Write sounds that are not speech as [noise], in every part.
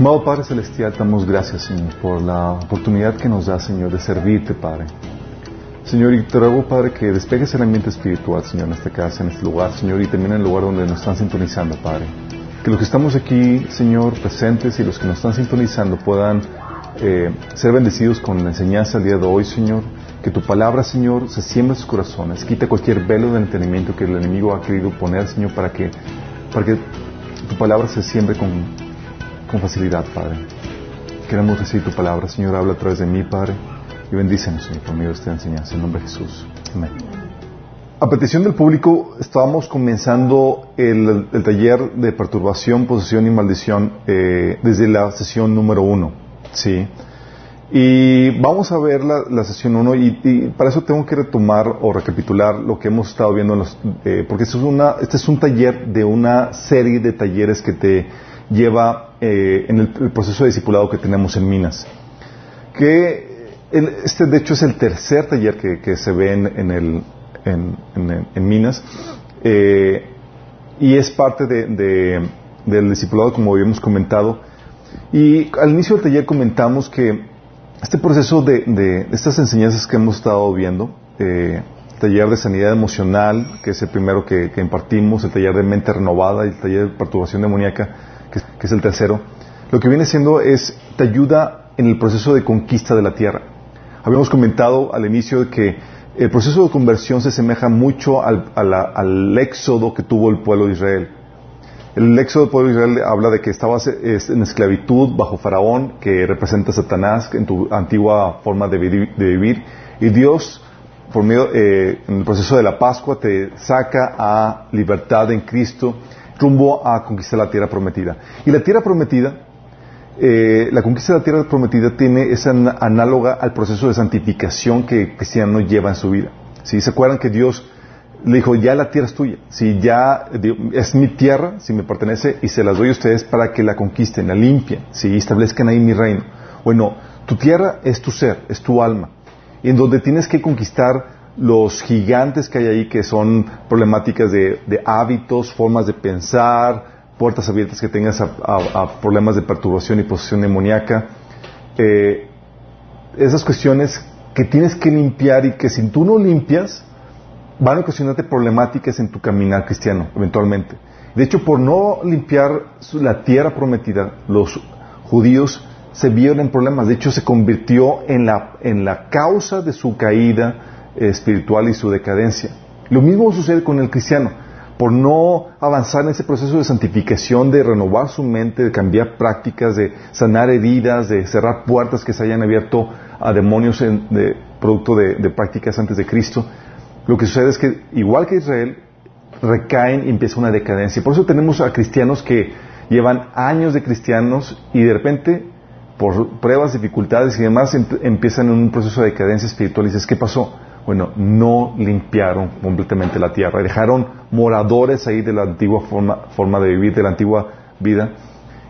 Amado Padre Celestial, damos gracias, Señor, por la oportunidad que nos da, Señor, de servirte, Padre. Señor, y te ruego, Padre, que despegues el ambiente espiritual, Señor, en esta casa, en este lugar, Señor, y también en el lugar donde nos están sintonizando, Padre. Que los que estamos aquí, Señor, presentes y los que nos están sintonizando puedan eh, ser bendecidos con la enseñanza el día de hoy, Señor. Que tu palabra, Señor, se siembre en sus corazones. Quita cualquier velo de entendimiento que el enemigo ha querido poner, Señor, para que, para que tu palabra se siembre con, con facilidad, Padre. Queremos recibir tu palabra, Señor, habla a través de mí, Padre, y bendícenos, Señor, por medio de esta enseñanza, en nombre de Jesús. Amén. A petición del público, estábamos comenzando el, el taller de perturbación, posesión y maldición eh, desde la sesión número uno, ¿sí? Y vamos a ver la, la sesión uno y, y, para eso tengo que retomar o recapitular lo que hemos estado viendo, en los, eh, porque esto es una, este es un taller de una serie de talleres que te lleva eh, en el, el, proceso de discipulado que tenemos en Minas. Que el, este, de hecho, es el tercer taller que, que se ve en, en, el, en, en Minas eh, y es parte de, de, del discipulado, como habíamos comentado. Y al inicio del taller comentamos que este proceso de, de estas enseñanzas que hemos estado viendo, eh, taller de sanidad emocional, que es el primero que, que, impartimos, el taller de mente renovada y el taller de perturbación demoníaca, que, es el tercero, lo que viene siendo es, te ayuda en el proceso de conquista de la tierra. Habíamos comentado al inicio que el proceso de conversión se asemeja mucho al, al éxodo que tuvo el pueblo de Israel. El éxodo del pueblo de Israel habla de que estabas en esclavitud bajo Faraón, que representa a Satanás en tu antigua forma de vivir, y Dios, por medio, eh, en el proceso de la Pascua, te saca a libertad en Cristo rumbo a conquistar la tierra prometida. Y la tierra prometida, eh, la conquista de la tierra prometida tiene esa análoga al proceso de santificación que el cristiano lleva en su vida. ¿Sí? ¿Se acuerdan que Dios le dijo, ya la tierra es tuya, si ya es mi tierra, si me pertenece, y se las doy a ustedes para que la conquisten, la limpien, si establezcan ahí mi reino. Bueno, tu tierra es tu ser, es tu alma, en donde tienes que conquistar los gigantes que hay ahí, que son problemáticas de, hábitos, formas de pensar, puertas abiertas que tengas a problemas de perturbación y posesión demoníaca, eh, esas cuestiones que tienes que limpiar y que si tú no limpias, van a ocasionarte problemáticas en tu caminar cristiano, eventualmente. De hecho, por no limpiar la tierra prometida, los judíos se vieron en problemas. De hecho, se convirtió en la, en la causa de su caída espiritual y su decadencia. Lo mismo sucede con el cristiano. Por no avanzar en ese proceso de santificación, de renovar su mente, de cambiar prácticas, de sanar heridas, de cerrar puertas que se hayan abierto a demonios en, de, producto de, prácticas antes de Cristo, lo que sucede es que, igual que Israel, recaen y empieza una decadencia. Por eso tenemos a cristianos que llevan años de cristianos y de repente, por pruebas, dificultades y demás, empiezan en un proceso de decadencia espiritual. Y dices, ¿qué pasó? Bueno, no limpiaron completamente la tierra, dejaron moradores ahí de la antigua forma, forma de vivir, de la antigua vida,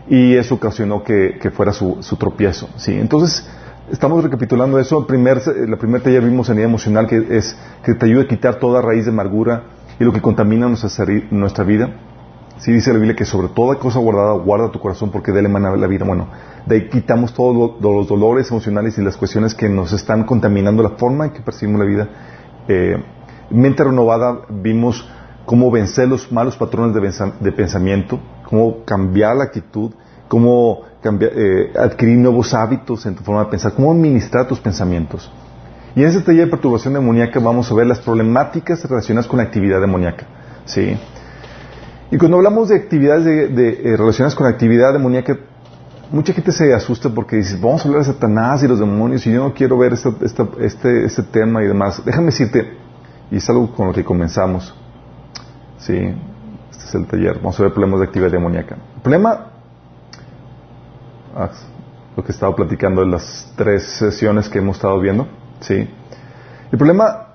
y eso ocasionó que, que fuera su, su, tropiezo. ¿sí? Entonces, estamos recapitulando eso. El primer, la primera taller vimos sanidad emocional, que es que te ayuda a quitar toda raíz de amargura y lo que contamina nuestra, nuestra vida. Sí dice la Biblia que sobre toda cosa guardada guarda tu corazón porque de él emana la vida. Bueno, de ahí quitamos todos lo, los dolores emocionales y las cuestiones que nos están contaminando la forma en que percibimos la vida. Eh, mente renovada vimos cómo vencer los malos patrones de, de pensamiento, cómo cambiar la actitud, cómo cambiar, eh, adquirir nuevos hábitos en tu forma de pensar, cómo administrar tus pensamientos. Y en este taller de perturbación demoníaca vamos a ver las problemáticas relacionadas con la actividad demoníaca. ¿sí? Y cuando hablamos de actividades de, de, eh, relacionadas con actividad demoníaca, mucha gente se asusta porque dice, vamos a hablar de Satanás y los demonios y yo no quiero ver esta, esta, este, este tema y demás. Déjame decirte, y es algo con lo que comenzamos. Sí, este es el taller. Vamos a ver problemas de actividad demoníaca. El problema lo que he estado platicando en las tres sesiones que hemos estado viendo. ¿sí? El problema,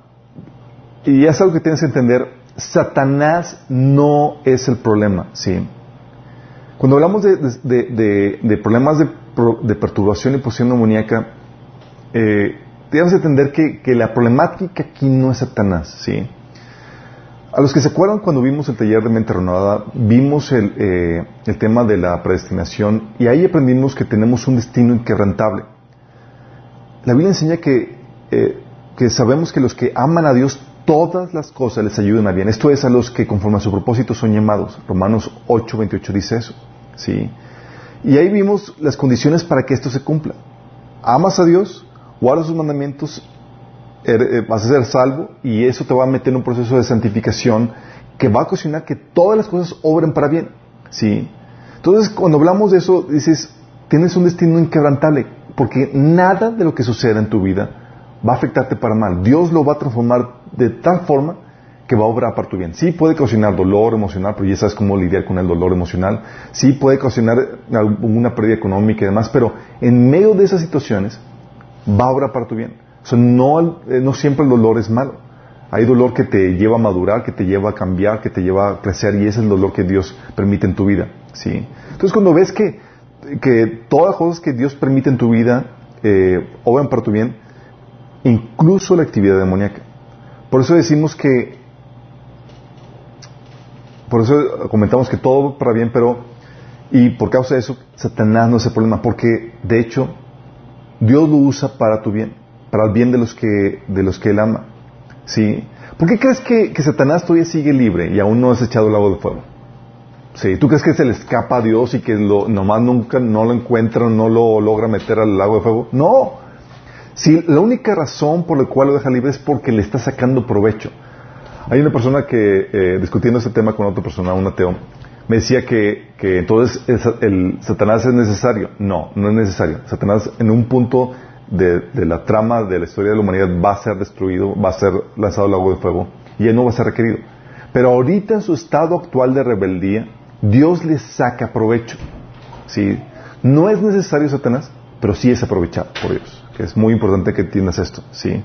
y es algo que tienes que entender, Satanás no es el problema. ¿sí? Cuando hablamos de, de, de, problemas de, perturbación y posición demoníaca, eh, que entender que, que, la problemática aquí no es Satanás. ¿sí? A los que se acuerdan cuando vimos el taller de mente renovada, vimos el, eh, el tema de la predestinación y ahí aprendimos que tenemos un destino inquebrantable. La Biblia enseña que, eh, que sabemos que los que aman a Dios, todas las cosas les ayudan a bien. Esto es a los que conforme a su propósito son llamados. Romanos 8, 28 dice eso. ¿sí? Y ahí vimos las condiciones para que esto se cumpla. Amas a Dios, guardas sus mandamientos, er, eh, vas a ser salvo y eso te va a meter en un proceso de santificación que va a ocasionar que todas las cosas obren para bien. ¿sí? Entonces, cuando hablamos de eso, dices, tienes un destino inquebrantable, porque nada de lo que suceda en tu vida va a afectarte para mal. Dios lo va a transformar de tal forma que va a obrar para tu bien. Sí puede ocasionar dolor emocional, pero ya sabes cómo lidiar con el dolor emocional. Sí puede ocasionar una pérdida económica y demás, pero en medio de esas situaciones va a obrar para tu bien. O sea, no, eh, siempre el dolor es malo. Hay dolor que te lleva a madurar, que te lleva a cambiar, que te lleva a crecer y ese es el dolor que Dios permite en tu vida. ¿sí? Entonces cuando ves que, que todas las cosas que Dios permite en tu vida eh, obran para tu bien, incluso la actividad demoníaca. Por eso decimos que, por eso comentamos que todo para bien, pero, y por causa de eso, Satanás no es el problema, porque de hecho, Dios lo usa para tu bien, para el bien de los que, de los que Él ama. ¿Sí? ¿Por qué crees que, que Satanás todavía sigue libre y aún no has echado el agua de fuego? ¿Sí? ¿Tú crees que se le escapa a Dios y que lo, nomás nunca no lo encuentra, no lo logra meter al lago de fuego? No. Si la única razón por la cual lo deja libre es porque le está sacando provecho. Hay una persona que, eh, discutiendo este tema con otra persona, un ateo, me decía que, entonces el, Satanás es necesario. No, no es necesario. Satanás en un punto de, de, la trama de la historia de la humanidad va a ser destruido, va a ser lanzado al lago de fuego y él no va a ser requerido. Pero ahorita en su estado actual de rebeldía, Dios le saca provecho. ¿sí? No es necesario Satanás, pero sí es aprovechado por Dios. Que es muy importante que entiendas esto. ¿sí?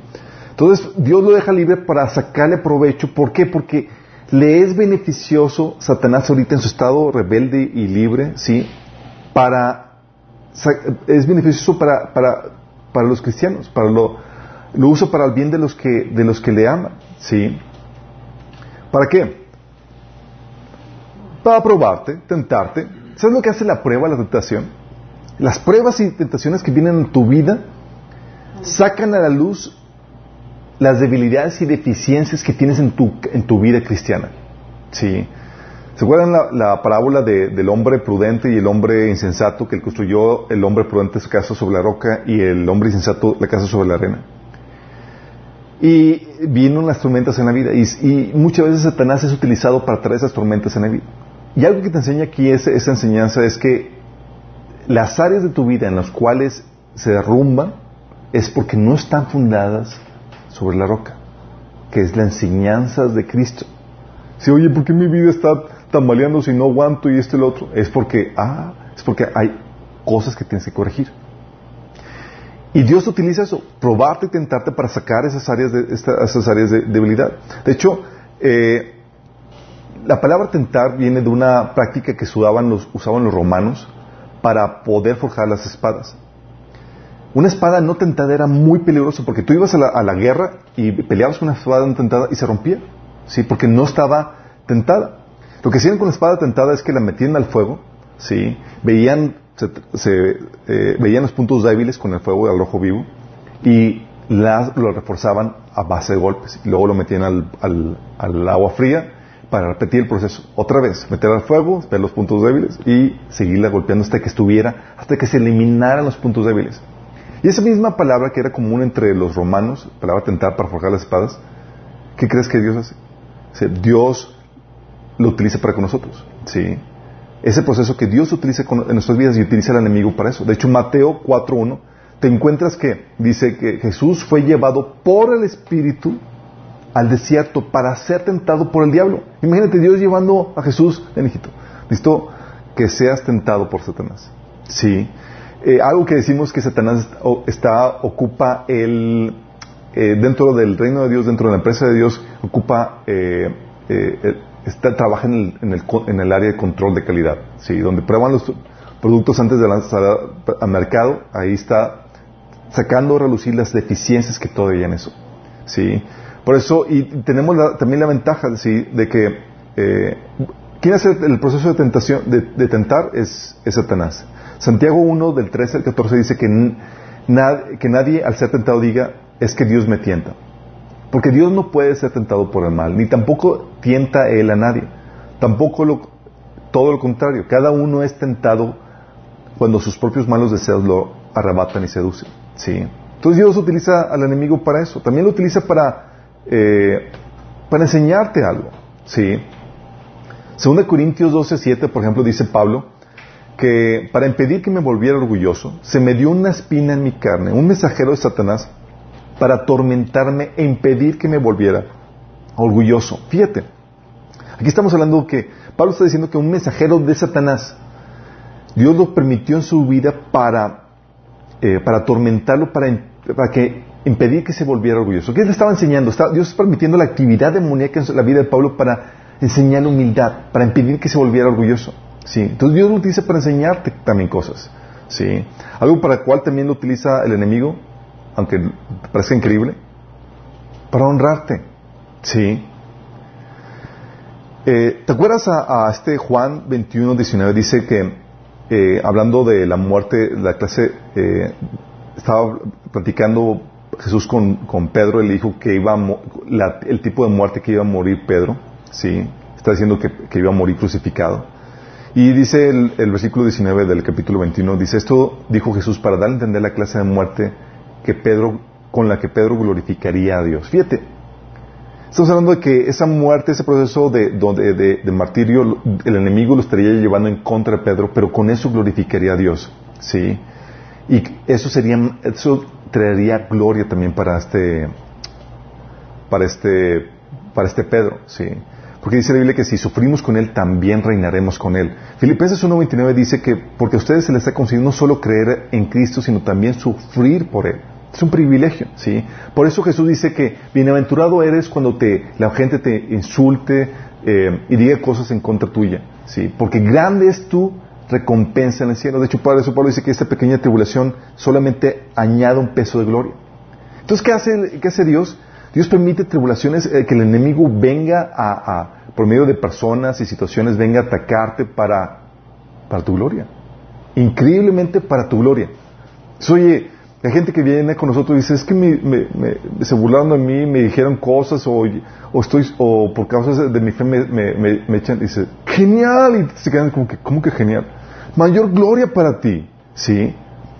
Entonces, Dios lo deja libre para sacarle provecho. ¿Por qué? Porque le es beneficioso Satanás ahorita en su estado rebelde y libre, ¿sí? Para, es beneficioso para, para, para los cristianos, para lo, lo usa para el bien de los que, de los que le aman, ¿sí? ¿Para qué? Para probarte, tentarte. ¿Sabes lo que hace la prueba, la tentación? Las pruebas y tentaciones que vienen en tu vida sacan a la luz las debilidades y deficiencias que tienes en tu, en tu vida cristiana. ¿Sí? ¿Se acuerdan la, la parábola de, del hombre prudente y el hombre insensato que construyó el hombre prudente su casa sobre la roca y el hombre insensato la casa sobre la arena? Y vino las tormentas en la vida y, y muchas veces Satanás es utilizado para traer esas tormentas en la vida. Y algo que te enseña aquí es, esa enseñanza es que las áreas de tu vida en las cuales se derrumban es porque no están fundadas sobre la roca, que es la enseñanza de Cristo. Si, oye, ¿por qué mi vida está tambaleando si no aguanto y esto y lo otro? Es porque, ah, es porque hay cosas que tienes que corregir. Y Dios utiliza eso, probarte y tentarte para sacar esas áreas de, áreas de debilidad. De hecho, eh, la palabra tentar viene de una práctica que usaban los, usaban los romanos para poder forjar las espadas. Una espada no tentada era muy peligroso porque tú ibas a la, a la guerra y peleabas con una espada no tentada y se rompía, ¿sí? Porque no estaba tentada. Lo que hacían con la espada tentada es que la metían al fuego, ¿sí? Veían, se, se, eh, veían los puntos débiles con el fuego al rojo vivo y las, lo reforzaban a base de golpes. Y luego lo metían al, al, al agua fría para repetir el proceso. Otra vez, meter al fuego, ver los puntos débiles y seguirla golpeando hasta que estuviera, hasta que se eliminaran los puntos débiles. Y esa misma palabra que era común entre los romanos, palabra tentar para forjar las espadas, ¿qué crees que Dios hace? Dios lo utiliza para con nosotros. ¿sí? Ese proceso que Dios utiliza en nuestras vidas y utiliza el enemigo para eso. De hecho, Mateo 4.1, te encuentras que dice que Jesús fue llevado por el Espíritu al desierto para ser tentado por el diablo. Imagínate Dios llevando a Jesús en Egipto. Listo, que seas tentado por Satanás. Sí. Eh, algo que decimos que Satanás está, ocupa el, eh, dentro del reino de Dios, dentro de la empresa de Dios, ocupa, eh, está, trabaja en el, en, el, en el, área de control de calidad, ¿sí? donde prueban los productos antes de lanzar al mercado, ahí está sacando a relucir las deficiencias que todavía en eso. ¿sí? Por eso, y tenemos también la ventaja ¿sí? de que eh, quien hace el proceso de tentación, de, tentar es, Satanás. Santiago 1, del 13 al 14 dice que, que nadie al ser tentado diga, es que Dios me tienta. Porque Dios no puede ser tentado por el mal, ni tampoco tienta Él a nadie. Tampoco lo, todo lo contrario. Cada uno es tentado cuando sus propios malos deseos lo arrebatan y seducen. ¿sí? Entonces Dios utiliza al enemigo para eso. También lo utiliza para, eh, para enseñarte algo. ¿sí? Corintios 12, 7, por ejemplo, dice Pablo que para impedir que me volviera orgulloso, se me dio una espina en mi carne, un mensajero de Satanás, para atormentarme e impedir que me volviera orgulloso. Fíjate, aquí estamos hablando que Pablo está diciendo que un mensajero de Satanás, Dios lo permitió en su vida para, eh, para atormentarlo, para, para que impedir que se volviera orgulloso. ¿Qué le estaba enseñando? Dios está permitiendo la actividad demoníaca en la vida de Pablo para enseñarle humildad, para impedir que se volviera orgulloso. ¿Sí? Entonces Dios lo utiliza para enseñarte también cosas. ¿sí? Algo para el cual también lo utiliza el enemigo, aunque parezca increíble, para honrarte. ¿sí? Eh, ¿Te acuerdas a, este Juan 21, 19? Dice que, eh, hablando de la muerte, la clase, eh, estaba platicando Jesús con, con, Pedro, le dijo que iba el tipo de muerte que iba a morir Pedro, ¿sí? Está diciendo que, iba a morir crucificado. Y dice el, versículo 19 del capítulo 21, dice, esto dijo Jesús para dar a entender la clase de muerte que Pedro, con la que Pedro glorificaría a Dios. Fíjate, estamos hablando de que esa muerte, ese proceso de, de, de martirio, el enemigo lo estaría llevando en contra de Pedro, pero con eso glorificaría a Dios, ¿sí? Y eso sería, eso traería gloria también para este, para este, para este Pedro, ¿sí? Porque dice la Biblia que si sufrimos con Él, también reinaremos con Él. Filipenses 1.29 dice que porque a ustedes se les está concediendo no solo creer en Cristo, sino también sufrir por Él. Es un privilegio, ¿sí? Por eso Jesús dice que bienaventurado eres cuando te, la gente te insulte eh, y diga cosas en contra tuya, ¿sí? Porque grande es tu recompensa en el cielo. De hecho, por eso Pablo dice que esta pequeña tribulación solamente añade un peso de gloria. Entonces, ¿qué hace, qué hace Dios? Dios permite tribulaciones, eh, que el enemigo venga a, por medio de personas y situaciones, venga a atacarte para, para tu gloria. Increíblemente para tu gloria. oye, hay gente que viene con nosotros dice, es que me, se burlaron de mí, me dijeron cosas o, o, estoy, o por causas de mi fe me, me, echan, dice, genial, y se quedan como que, ¿cómo que genial? Mayor gloria para ti, ¿sí?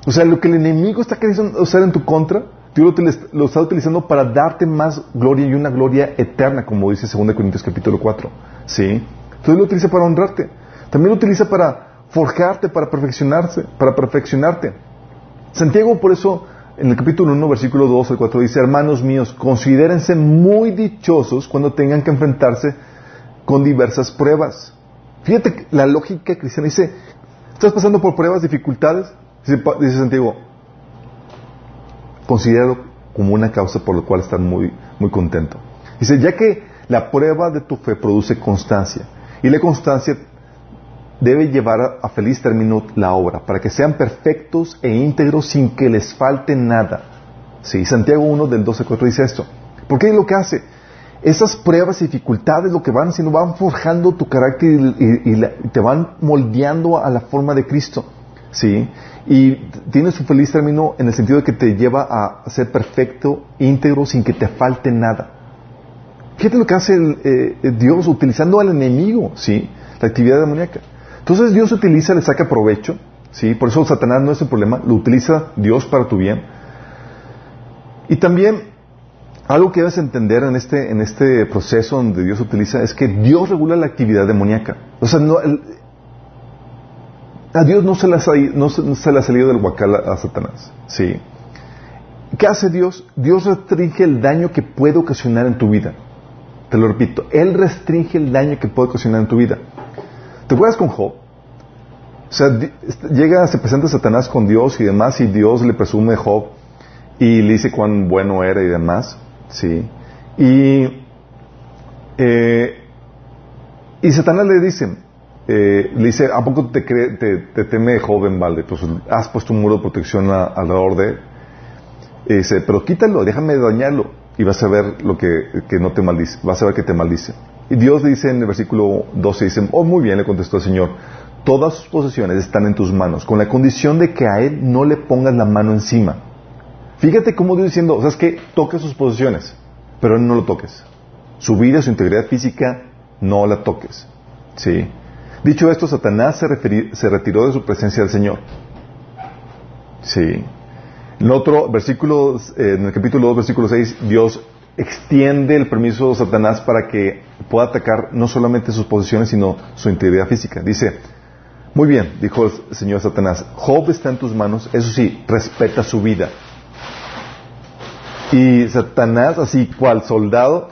O sea, lo que el enemigo está queriendo usar en tu contra, Dios lo, está utilizando para darte más gloria y una gloria eterna, como dice 2 Corintios capítulo 4. ¿Sí? Entonces lo utiliza para honrarte. También lo utiliza para forjarte, para perfeccionarse, para perfeccionarte. Santiago, por eso, en el capítulo 1, versículo 2 al 4, dice, hermanos míos, considérense muy dichosos cuando tengan que enfrentarse con diversas pruebas. Fíjate la lógica cristiana. Dice, ¿estás pasando por pruebas, dificultades? Dice, dice Santiago, considero como una causa por la cual estar muy, muy contento. Dice, ya que la prueba de tu fe produce constancia, y la constancia debe llevar a, feliz término la obra, para que sean perfectos e íntegros sin que les falte nada. Sí, Santiago 1 del 12 4 dice esto. ¿Por qué es lo que hace? Esas pruebas y dificultades lo que van haciendo, van forjando tu carácter y te van moldeando a la forma de Cristo. ¿Sí? Y tiene su feliz término en el sentido de que te lleva a ser perfecto, íntegro, sin que te falte nada. Fíjate lo que hace eh, Dios utilizando al enemigo, ¿sí? La actividad demoníaca. Entonces Dios utiliza, le saca provecho, ¿sí? Por eso Satanás no es el problema, lo utiliza Dios para tu bien. Y también, algo que debes entender en este, en este proceso donde Dios utiliza es que Dios regula la actividad demoníaca. O sea, no, a Dios no se, le ha, no se, le ha salido del huacal a, Satanás. ¿sí? ¿Qué hace Dios? Dios restringe el daño que puede ocasionar en tu vida. Te lo repito, Él restringe el daño que puede ocasionar en tu vida. ¿Te acuerdas con Job? O sea, llega, se presenta Satanás con Dios y demás, y Dios le presume a Job y le dice cuán bueno era y demás. ¿sí? Y, eh, y Satanás le dice, eh, le dice, ¿a poco te, te, teme joven, Valde? Pues has puesto un muro de protección alrededor de él. Dice, pero quítalo, déjame dañarlo. y vas a ver lo que, que no te maldice, vas a ver que te maldice. Y Dios le dice en el versículo 12, dice, oh muy bien, le contestó el Señor, todas sus posesiones están en tus manos, con la condición de que a Él no le pongas la mano encima. Fíjate cómo Dios diciendo, o sea, es que toque sus posesiones, pero no lo toques. Su vida, su integridad física, no la toques. ¿Sí? Dicho esto, Satanás se, retiró de su presencia del Señor. Sí. En otro versículo, eh, en el capítulo 2, versículo 6, Dios extiende el permiso de Satanás para que pueda atacar no solamente sus posesiones, sino su integridad física. Dice, muy bien, dijo el Señor Satanás, Job está en tus manos, eso sí, respeta su vida. Y Satanás, así cual soldado,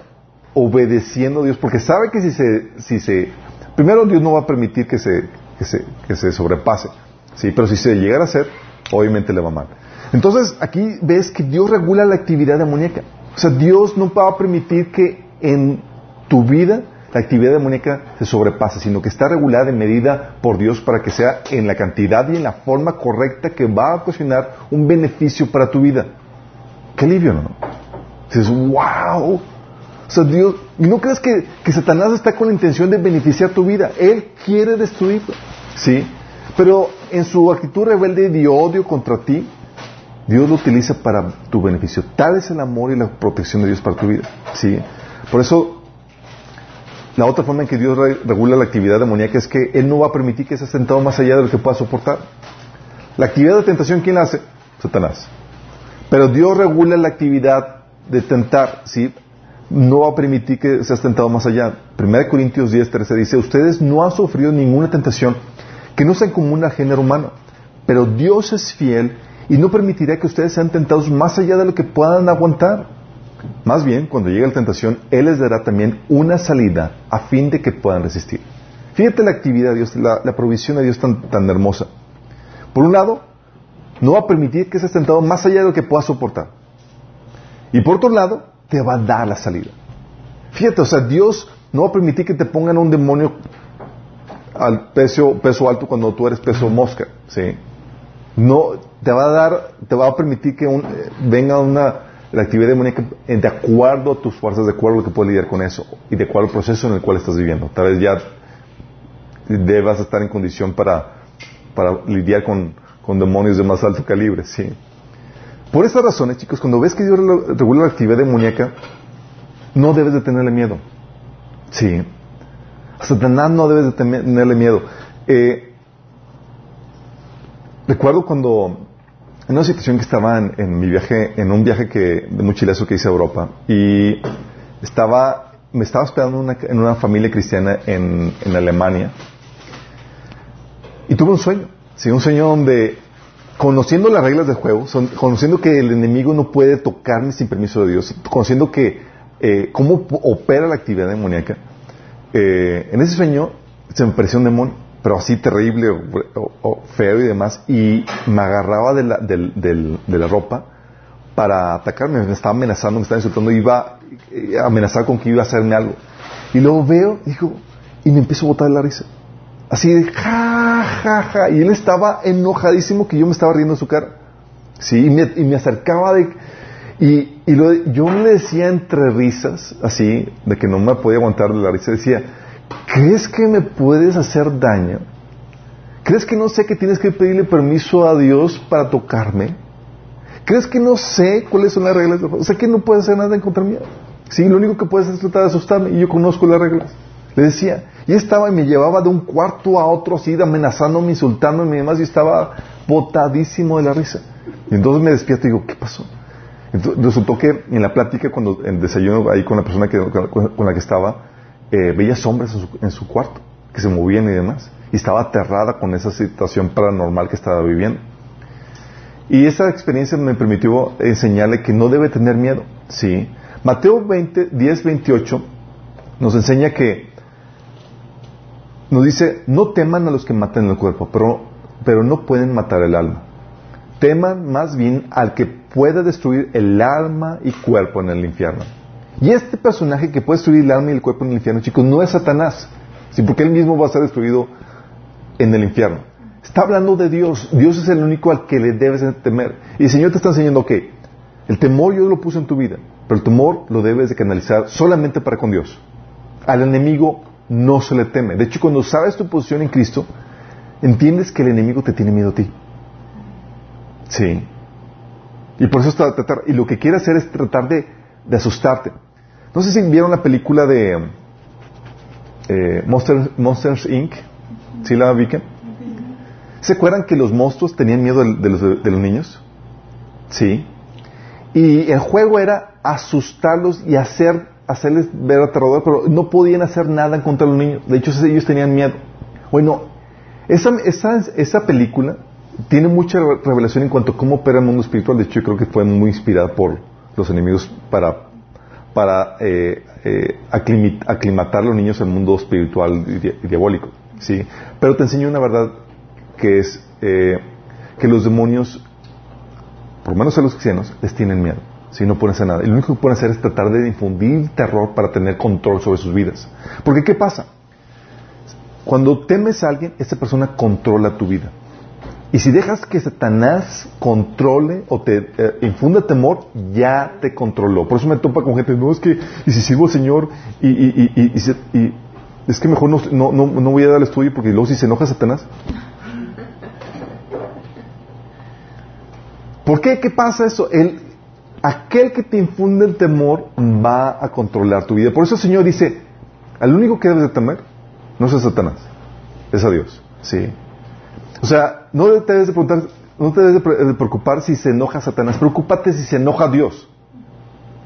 obedeciendo a Dios, porque sabe que si se, si se, primero Dios no va a permitir que se, que se, que se sobrepase, sí, pero si se llegara a hacer, obviamente le va mal. Entonces, aquí ves que Dios regula la actividad demoníaca. O sea, Dios no va a permitir que en tu vida la actividad demoníaca se sobrepase, sino que está regulada en medida por Dios para que sea en la cantidad y en la forma correcta que va a ocasionar un beneficio para tu vida. Qué alivio, ¿no? Dices, wow. O sea, Dios, ¿y no crees que, que Satanás está con la intención de beneficiar tu vida? Él quiere destruirlo, ¿sí? Pero en su actitud rebelde y odio contra ti, Dios lo utiliza para tu beneficio. Tal es el amor y la protección de Dios para tu vida. ¿sí? Por eso, la otra forma en que Dios regula la actividad demoníaca es que Él no va a permitir que seas tentado más allá de lo que puedas soportar. La actividad de tentación, ¿quién la hace? Satanás. Pero Dios regula la actividad de tentar, ¿sí? No va a permitir que seas tentado más allá. 1 Corintios 10, 13 dice, ustedes no han sufrido ninguna tentación que no sea común al género humano, pero Dios es fiel y no permitirá que ustedes sean tentados más allá de lo que puedan aguantar. Más bien, cuando llegue la tentación, Él les dará también una salida a fin de que puedan resistir. Fíjate la actividad de Dios, la, provisión de Dios tan, tan hermosa. Por un lado, no va a permitir que seas tentado más allá de lo que puedas soportar. Y por otro lado, te va a dar la salida. Fíjate, o sea, Dios no va a permitir que te pongan un demonio al peso, peso alto cuando tú eres peso mosca, ¿sí? no te va a dar, te va a permitir que un, eh, venga una la actividad demoníaca de acuerdo a tus fuerzas, de acuerdo a lo que puedes lidiar con eso y de acuerdo al proceso en el cual estás viviendo. Tal vez ya debas estar en condición para, para lidiar con, con demonios de más alto calibre, sí. Por esas razones, chicos, cuando ves que Dios regula la actividad demoníaca, no debes de tenerle miedo. Sí. A Satanás no debes de tenerle miedo. Eh, Recuerdo cuando, en una situación que estaba en, mi viaje, en un viaje que, de mochilazo que hice a Europa, y estaba, me estaba esperando en una familia cristiana en, Alemania, y tuve un sueño, sí, un sueño donde, conociendo las reglas del juego, conociendo que el enemigo no puede tocarme sin permiso de Dios, conociendo que, eh, cómo opera la actividad demoníaca, eh, en ese sueño se me pareció un demonio pero así terrible o, feo y demás, y me agarraba de la, de la ropa para atacarme, me estaba amenazando, me estaba insultando, iba a amenazar con que iba a hacerme algo. Y luego veo, dijo, y me empiezo a botar la risa. Así de ja, ja, ja. Y él estaba enojadísimo que yo me estaba riendo en su cara. Sí, y me, y me acercaba de. Y, y lo, yo le decía entre risas, así, de que no me podía aguantar de la risa, decía, ¿crees que me puedes hacer daño? ¿Crees que no sé que tienes que pedirle permiso a Dios para tocarme? ¿Crees que no sé cuáles son las reglas? O sea, que no puedes hacer nada en contra mía. Sí, lo único que puedes hacer es tratar de asustarme y yo conozco las reglas. Le decía, y estaba y me llevaba de un cuarto a otro así, amenazándome, insultándome y demás, y estaba botadísimo de la risa. Y entonces me despierto y digo, ¿qué pasó? Resultó que en la plática, cuando en desayuno ahí con la persona que, con la que estaba, eh, veía sombras en su, cuarto, que se movían y demás. Y estaba aterrada con esa situación paranormal que estaba viviendo. Y esa experiencia me permitió enseñarle que no debe tener miedo. ¿sí? Mateo 20, 10, 28 nos enseña que, nos dice, no teman a los que matan el cuerpo, pero, pero no pueden matar el alma. Teman más bien al que puede destruir el alma y cuerpo en el infierno. Y este personaje que puede destruir el alma y el cuerpo en el infierno, chicos, no es Satanás, ¿sí? porque él mismo va a ser destruido en el infierno. Está hablando de Dios. Dios es el único al que le debes temer. Y el Señor te está enseñando que el temor yo lo puse en tu vida. pero el temor lo debes de canalizar solamente para con Dios. Al enemigo no se le teme. De hecho, cuando sabes tu posición en Cristo, entiendes que el enemigo te tiene miedo a ti. Sí. Y por eso está tratar, y lo que quiere hacer es tratar de, asustarte. No sé si vieron la película de eh, Monsters, Inc. ¿Sí la vi? ¿Se acuerdan que los monstruos tenían miedo de los niños? Sí. Y el juego era asustarlos y hacer, hacerles ver aterrador, pero no podían hacer nada contra los niños. De hecho, ellos tenían miedo. Bueno, esa, esa, esa película tiene mucha revelación en cuanto a cómo opera el mundo espiritual. De hecho, yo creo que fue muy inspirada por los enemigos para, para eh, eh, aclimatar a los niños al mundo espiritual y, diabólico. ¿sí? Pero te enseño una verdad que es eh, que los demonios, por lo menos a los cristianos, les tienen miedo. Si no pueden hacer nada. Y lo único que pueden hacer es tratar de difundir terror para tener control sobre sus vidas. Porque ¿qué pasa? Cuando temes a alguien, esa persona controla tu vida. Y si dejas que Satanás controle o te eh, infunda temor, ya te controló. Por eso me topa con gente, no es que, y si sirvo al Señor, y, y, y, y es que mejor no, no, no, no, voy a dar el estudio porque luego si se enoja Satanás. ¿Por qué? ¿Qué pasa eso? Aquel que te infunde el temor va a controlar tu vida. Por eso el Señor dice, al único que debes de temer no es a Satanás, es a Dios. Sí. O sea, no te debes de preguntar, no te debes de preocupar si se enoja Satanás, preocúpate si se enoja Dios.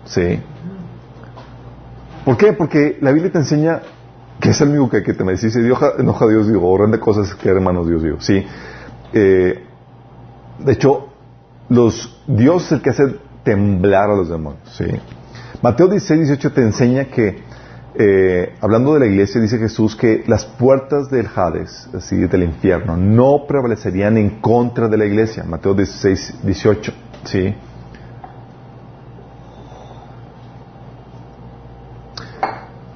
Sí. ¿Por qué? Porque la Biblia te enseña que es el único que, que te me dice, si enoja, a Dios, digo, o de cosas que hermanos Dios, digo. Sí. Eh, de hecho, los, Dios es el que hace temblar a los demonios. ¿sí? Mateo 16, 18 te enseña que eh, hablando de la iglesia, dice Jesús que las puertas del Hades, así del infierno, no prevalecerían en contra de la iglesia. Mateo 16, 18. ¿sí?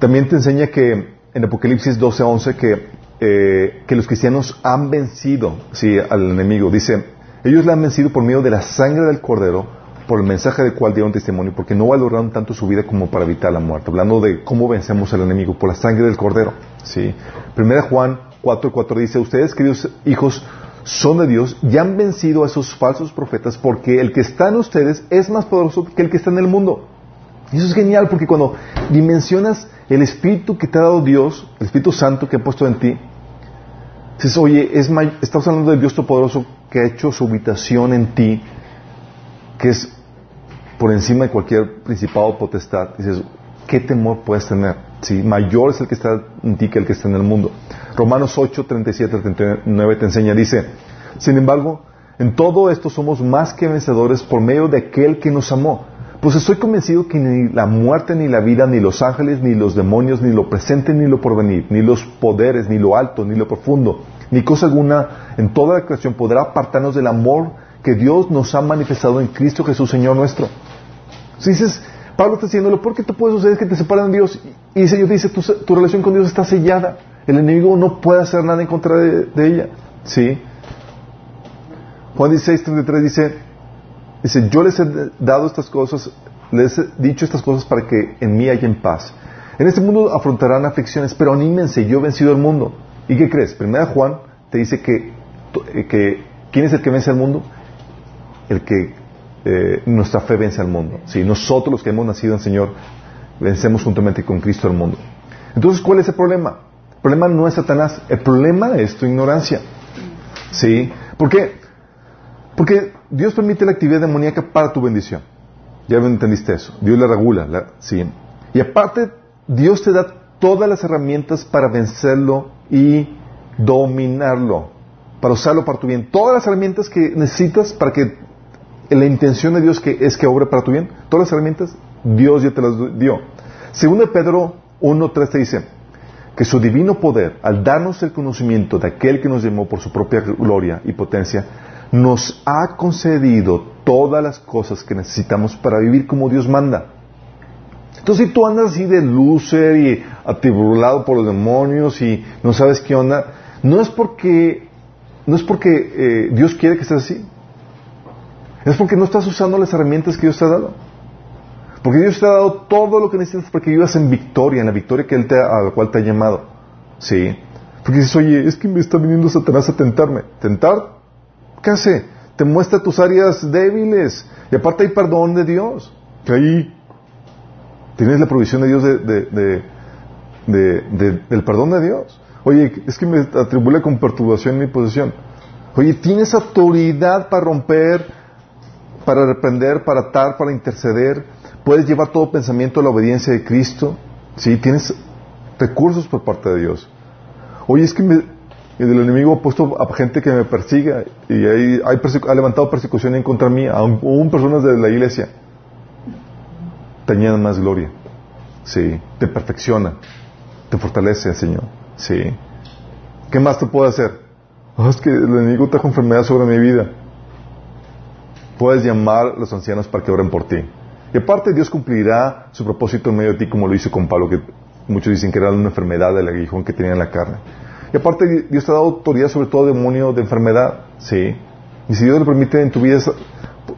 También te enseña que en Apocalipsis 12, 11 que, eh, que los cristianos han vencido ¿sí? al enemigo. Dice, ellos la han vencido por medio de la sangre del cordero por el mensaje del cual dieron testimonio, porque no valoraron tanto su vida como para evitar la muerte. Hablando de cómo vencemos al enemigo, por la sangre del cordero. ¿sí? Primera Juan 4.4 dice, ustedes queridos hijos son de Dios y han vencido a esos falsos profetas porque el que está en ustedes es más poderoso que el que está en el mundo. Y eso es genial porque cuando dimensionas el Espíritu que te ha dado Dios, el Espíritu Santo que ha puesto en ti, dices, oye, es estamos hablando del Dios Todopoderoso que ha hecho su habitación en ti, que es por encima de cualquier principado o potestad, dices, ¿qué temor puedes tener? Si mayor es el que está en ti que el que está en el mundo. Romanos 8, 37, 39 te enseña, dice, sin embargo, en todo esto somos más que vencedores por medio de aquel que nos amó. Pues estoy convencido que ni la muerte, ni la vida, ni los ángeles, ni los demonios, ni lo presente, ni lo porvenir, ni los poderes, ni lo alto, ni lo profundo, ni cosa alguna en toda la creación podrá apartarnos del amor que Dios nos ha manifestado en Cristo Jesús, Señor nuestro. Si dices, Pablo está diciéndolo, ¿por qué te puede suceder que te separan de Dios? Y el Señor dice, tu, relación con Dios está sellada. El enemigo no puede hacer nada en contra de, ella. ¿Sí? Juan 16, 33 dice, dice, yo les he dado estas cosas, les he dicho estas cosas para que en mí haya paz. En este mundo afrontarán aflicciones, pero anímense, yo he vencido el mundo. ¿Y qué crees? Primera Juan te dice que, que ¿quién es el que vence al mundo? El que eh, nuestra fe vence al mundo. Si nosotros los que hemos nacido en Señor vencemos juntamente con Cristo al mundo. Entonces, ¿cuál es el problema? El problema no es Satanás, el problema es tu ignorancia. ¿Sí? ¿Por qué? Porque Dios permite la actividad demoníaca para tu bendición. Ya entendiste eso. Dios la regula. ¿sí? Y aparte, Dios te da todas las herramientas para vencerlo y dominarlo, para usarlo para tu bien. Todas las herramientas que necesitas para que la intención de Dios que es que obre para tu bien, todas las herramientas, Dios ya te las dio. Segundo de Pedro 1.3 te dice que su divino poder, al darnos el conocimiento de aquel que nos llamó por su propia gloria y potencia, nos ha concedido todas las cosas que necesitamos para vivir como Dios manda. Entonces, si tú andas así de loser y atiburlado por los demonios y no sabes qué onda, no es porque, no es porque eh, Dios quiere que estés así. Es porque no estás usando las herramientas que Dios te ha dado. Porque Dios te ha dado todo lo que necesitas para que vivas en victoria, en la victoria que Él te, a la cual te ha llamado. ¿Sí? Porque dices, oye, es que me está viniendo Satanás a tentarme. ¿Tentar? ¿Qué hace? Te muestra tus áreas débiles. Y aparte hay perdón de Dios. Que ahí tienes la provisión de Dios de, del perdón de Dios. Oye, es que me atribula con perturbación mi posición. Oye, tienes autoridad para romper, para reprender, para atar, para interceder. Puedes llevar todo pensamiento a la obediencia de Cristo. ¿Sí? Tienes recursos por parte de Dios. Oye, es que el enemigo ha puesto a gente que me persiga y ha levantado persecución en contra mí, aún personas de la iglesia. Te más gloria. Sí. Te perfecciona. Te fortalece, Señor. Sí. ¿Qué más te puedo hacer? Oh, es que el enemigo trajo enfermedad sobre mi vida. Puedes llamar a los ancianos para que oren por ti. Y aparte Dios cumplirá su propósito en medio de ti como lo hizo con Pablo, que muchos dicen que era una enfermedad del aguijón que tenía en la carne. Y aparte Dios te ha dado autoridad sobre todo demonio de enfermedad. Sí. Y si Dios lo permite en tu vida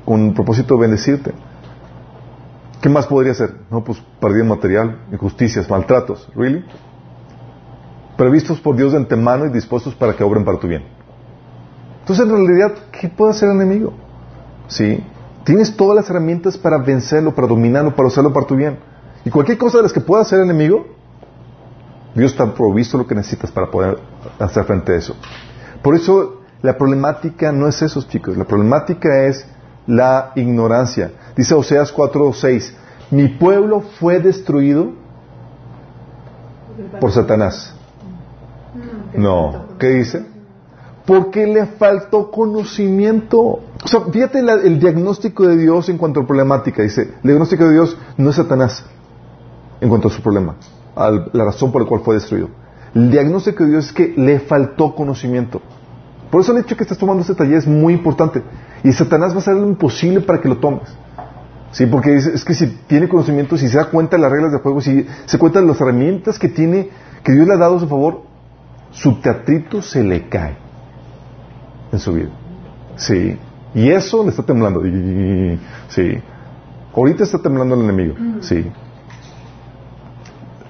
con propósito de bendecirte. ¿Qué más podría hacer? No, pues pérdida material, injusticias, maltratos. ¿Really? previstos por Dios de antemano y dispuestos para que obren para tu bien. Entonces, en realidad, ¿qué puede hacer el enemigo? ¿Sí? Tienes todas las herramientas para vencerlo, para dominarlo, para usarlo para tu bien. Y cualquier cosa de las que pueda hacer el enemigo, Dios te ha provisto lo que necesitas para poder hacer frente a eso. Por eso, la problemática no es eso, chicos. La problemática es la ignorancia. Dice Oseas 4:6, mi pueblo fue destruido por Satanás. No. ¿Qué dice? Porque le faltó conocimiento. O sea, fíjate el diagnóstico de Dios en cuanto a problemática. Dice, el diagnóstico de Dios no es Satanás en cuanto a su problema, a la razón por la cual fue destruido. El diagnóstico de Dios es que le faltó conocimiento. Por eso el hecho de que estás tomando este taller es muy importante. Y Satanás va a hacer lo imposible para que lo tomes. Sí, porque es, es, que si tiene conocimiento, si se da cuenta de las reglas del juego, si se cuenta de las herramientas que tiene, que Dios le ha dado a su favor, su teatrito se le cae en su vida. Sí. Y eso le está temblando. Sí. Ahorita está temblando el enemigo. Sí.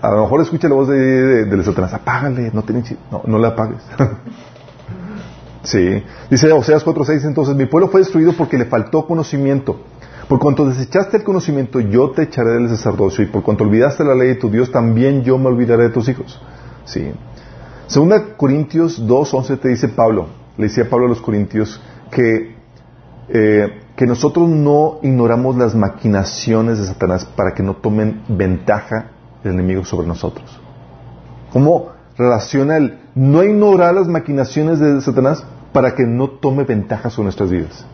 A lo mejor escucha la voz de, de, Satanás. Apágale, no, tiene, no, no la apagues. [laughs] sí. Dice Oseas 4.6 entonces, mi pueblo fue destruido porque le faltó conocimiento. Por cuanto desechaste el conocimiento, yo te echaré del sacerdocio. Y por cuanto olvidaste la ley de tu Dios, también yo me olvidaré de tus hijos. Sí. Segunda Corintios 2.11 te dice Pablo, le decía Pablo a los Corintios, que, eh, que nosotros no ignoramos las maquinaciones de Satanás para que no tomen ventaja el enemigo sobre nosotros. ¿Cómo relaciona el no ignorar las maquinaciones de Satanás para que no tome ventaja sobre nuestras vidas?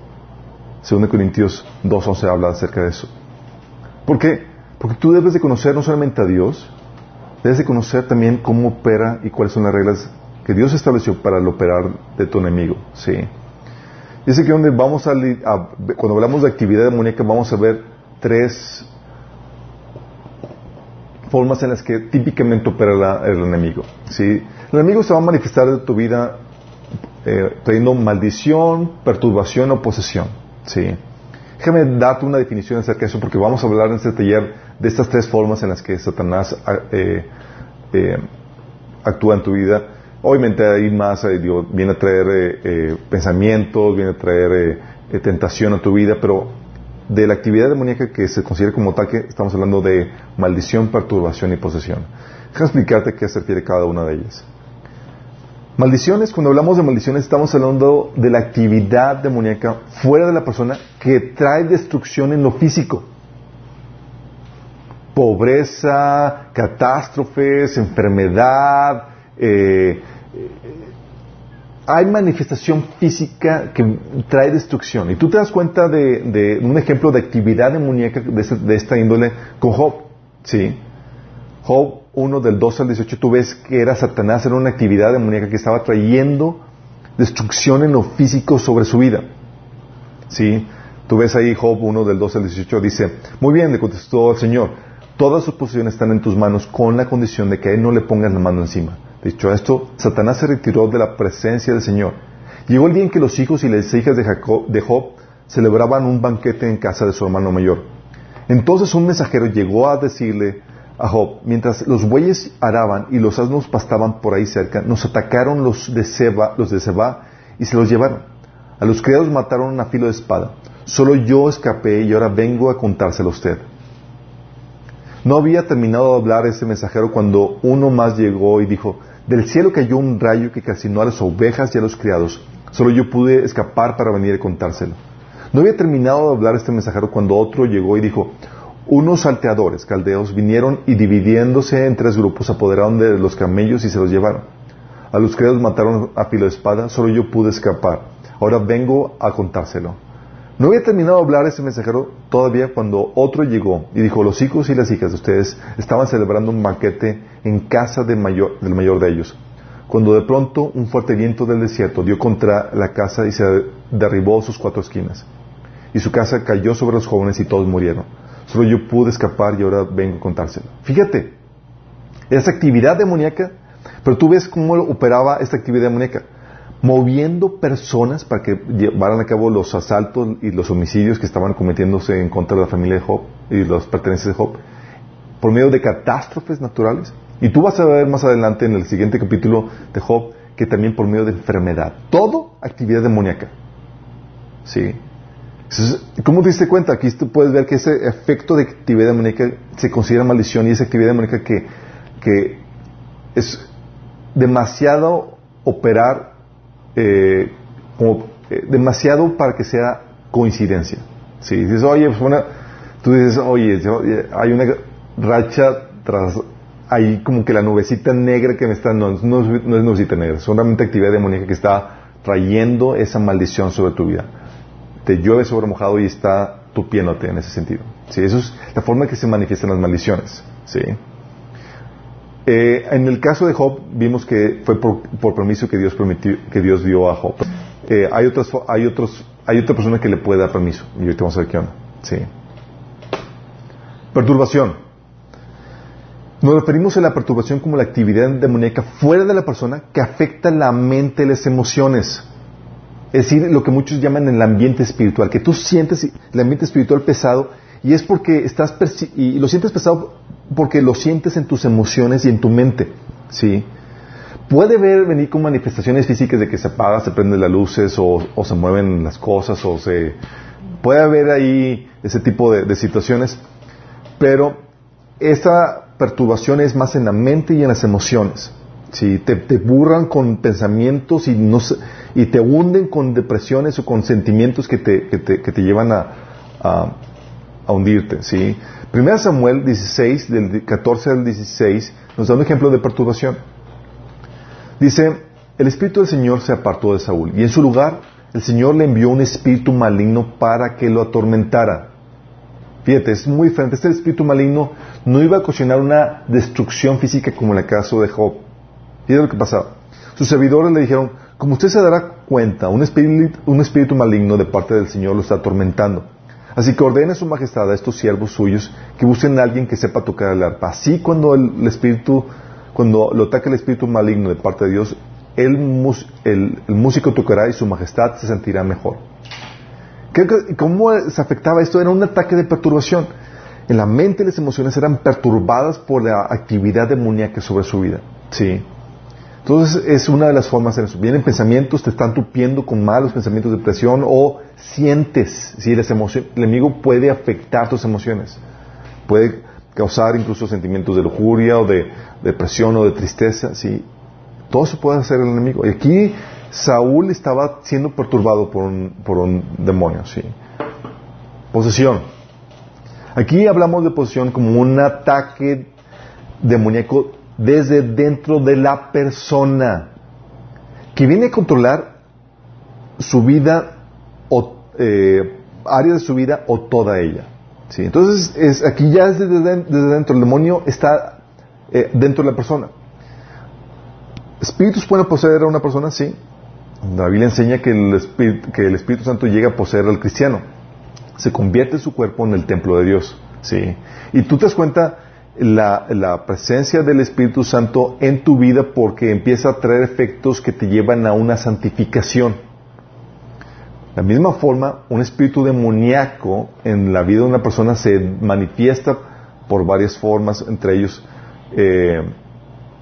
Segunda Corintios 2.11 habla acerca de eso. ¿Por qué? Porque tú debes de conocer no solamente a Dios, debes de conocer también cómo opera y cuáles son las reglas que Dios estableció para el operar de tu enemigo. ¿sí? Dice que donde vamos a, cuando hablamos de actividad demoníaca vamos a ver tres formas en las que típicamente opera el enemigo. ¿sí? El enemigo se va a manifestar de tu vida eh, trayendo maldición, perturbación o posesión. ¿sí? Déjame darte una definición acerca de eso porque vamos a hablar en este taller de estas tres formas en las que Satanás eh, eh, actúa en tu vida. Obviamente ahí más eh, viene a traer pensamientos, viene a traer tentación a tu vida, pero de la actividad demoníaca que se considera como ataque, estamos hablando de maldición, perturbación y posesión. Déjame explicarte qué se refiere cada una de ellas. Maldiciones, cuando hablamos de maldiciones, estamos hablando de la actividad demoníaca fuera de la persona que trae destrucción en lo físico. Pobreza, catástrofes, enfermedad. Eh, hay manifestación física que trae destrucción. Y tú te das cuenta de, un ejemplo de actividad demoníaca de, esta índole con Job. ¿sí? Job 1 del 2 al 18 tú ves que era Satanás, era una actividad demoníaca que estaba trayendo destrucción en lo físico sobre su vida. ¿Sí? Tú ves ahí Job 1 del 2 al 18 dice, muy bien, le contestó el Señor, todas sus posiciones están en tus manos con la condición de que a él no le pongas la mano encima. Dicho esto, Satanás se retiró de la presencia del Señor. Llegó el día en que los hijos y las hijas de, Jacob, de Job celebraban un banquete en casa de su hermano mayor. Entonces un mensajero llegó a decirle a Job, mientras los bueyes araban y los asnos pastaban por ahí cerca, nos atacaron los de Seba, los de Seba y se los llevaron. A los criados mataron a filo de espada. Solo yo escapé y ahora vengo a contárselo a usted. No había terminado de hablar ese mensajero cuando uno más llegó y dijo, del cielo cayó un rayo que calcinó a las ovejas y a los criados. Solo yo pude escapar para venir a contárselo. No había terminado de hablar este mensajero cuando otro llegó y dijo, unos salteadores caldeos vinieron y dividiéndose en tres grupos apoderaron de los camellos y se los llevaron. A los criados mataron a filo de espada, solo yo pude escapar. Ahora vengo a contárselo. No había terminado de hablar ese mensajero todavía cuando otro llegó y dijo, los hijos y las hijas de ustedes estaban celebrando un banquete en casa mayor, del mayor de ellos. Cuando de pronto un fuerte viento del desierto dio contra la casa y se derribó sus cuatro esquinas. Y su casa cayó sobre los jóvenes y todos murieron. Solo yo pude escapar y ahora vengo a contárselo. Fíjate, esa actividad demoníaca, pero tú ves cómo operaba esta actividad demoníaca moviendo personas para que llevaran a cabo los asaltos y los homicidios que estaban cometiéndose en contra de la familia de Job y los pertenecientes de Job, por medio de catástrofes naturales. Y tú vas a ver más adelante en el siguiente capítulo de Job que también por medio de enfermedad. Todo actividad demoníaca. ¿Sí? ¿Cómo te diste cuenta? Aquí tú puedes ver que ese efecto de actividad demoníaca se considera maldición y esa actividad demoníaca que, que es demasiado operar eh, como eh, demasiado para que sea coincidencia. Si dices, oye, pues una, tú dices, oye, hay una racha tras, hay como que la nubecita negra que me está, no, no, es nubecita negra, es solamente actividad demoníaca que está trayendo esa maldición sobre tu vida. Te llueve sobre mojado y está tupiéndote en ese sentido. ¿sí? Eso es la forma en que se manifiestan las maldiciones. ¿sí? Eh, en el caso de Job vimos que fue por, permiso que Dios permitió, que Dios dio a Job. Eh, hay otras, hay otros, hay otra persona que le puede dar permiso y ahorita vamos a ver qué onda. Sí. Perturbación. Nos referimos a la perturbación como la actividad demoníaca fuera de la persona que afecta la mente y las emociones. Es decir, lo que muchos llaman el ambiente espiritual, que tú sientes el ambiente espiritual pesado y es porque estás y lo sientes pesado porque lo sientes en tus emociones y en tu mente, ¿sí? Puede ver, venir con manifestaciones físicas de que se apaga, se prenden las luces o, se mueven las cosas o se... Puede haber ahí ese tipo de, situaciones, pero esa perturbación es más en la mente y en las emociones. ¿sí? Te, burran con pensamientos y, no, y te hunden con depresiones o con sentimientos que te, que te, llevan a, a hundirte. ¿sí? Primera Samuel 16, del 14 al 16, nos da un ejemplo de perturbación. Dice, el Espíritu del Señor se apartó de Saúl y en su lugar el Señor le envió un espíritu maligno para que lo atormentara. Fíjate, es muy diferente. Este espíritu maligno no iba a ocasionar una destrucción física como en el caso de Job. Fíjate lo que pasaba. Sus servidores le dijeron, como usted se dará cuenta, un espíritu, un espíritu maligno de parte del Señor lo está atormentando. Así que ordene su majestad a estos siervos suyos que busquen a alguien que sepa tocar el arpa. Así cuando el, espíritu, cuando lo ataque el espíritu maligno de parte de Dios, el, músico tocará y su majestad se sentirá mejor. ¿Cómo se afectaba esto? Era un ataque de perturbación. En la mente las emociones eran perturbadas por la actividad demoníaca sobre su vida. Sí. Entonces es una de las formas de eso. Vienen pensamientos, te están tupiendo con malos pensamientos de depresión o sientes, si el enemigo puede afectar tus emociones. Puede causar incluso sentimientos de lujuria o de depresión o de tristeza, ¿sí? Todo eso puede hacer el enemigo. Y aquí Saúl estaba siendo perturbado por un, por un demonio, ¿sí? Posesión. Aquí hablamos de posesión como un ataque demoníaco desde dentro de la persona, que viene a controlar su vida o eh, área de su vida o toda ella. ¿sí? Entonces, es, aquí ya es desde, dentro, el demonio está eh, dentro de la persona. ¿Espíritus pueden poseer a una persona? Sí. La Biblia enseña que el, Espíritu, que el Espíritu Santo llega a poseer al cristiano. Se convierte su cuerpo en el templo de Dios. ¿sí? Y tú te das cuenta la, presencia del Espíritu Santo en tu vida porque empieza a traer efectos que te llevan a una santificación. la misma forma, un espíritu demoníaco en la vida de una persona se manifiesta por varias formas, entre ellos eh,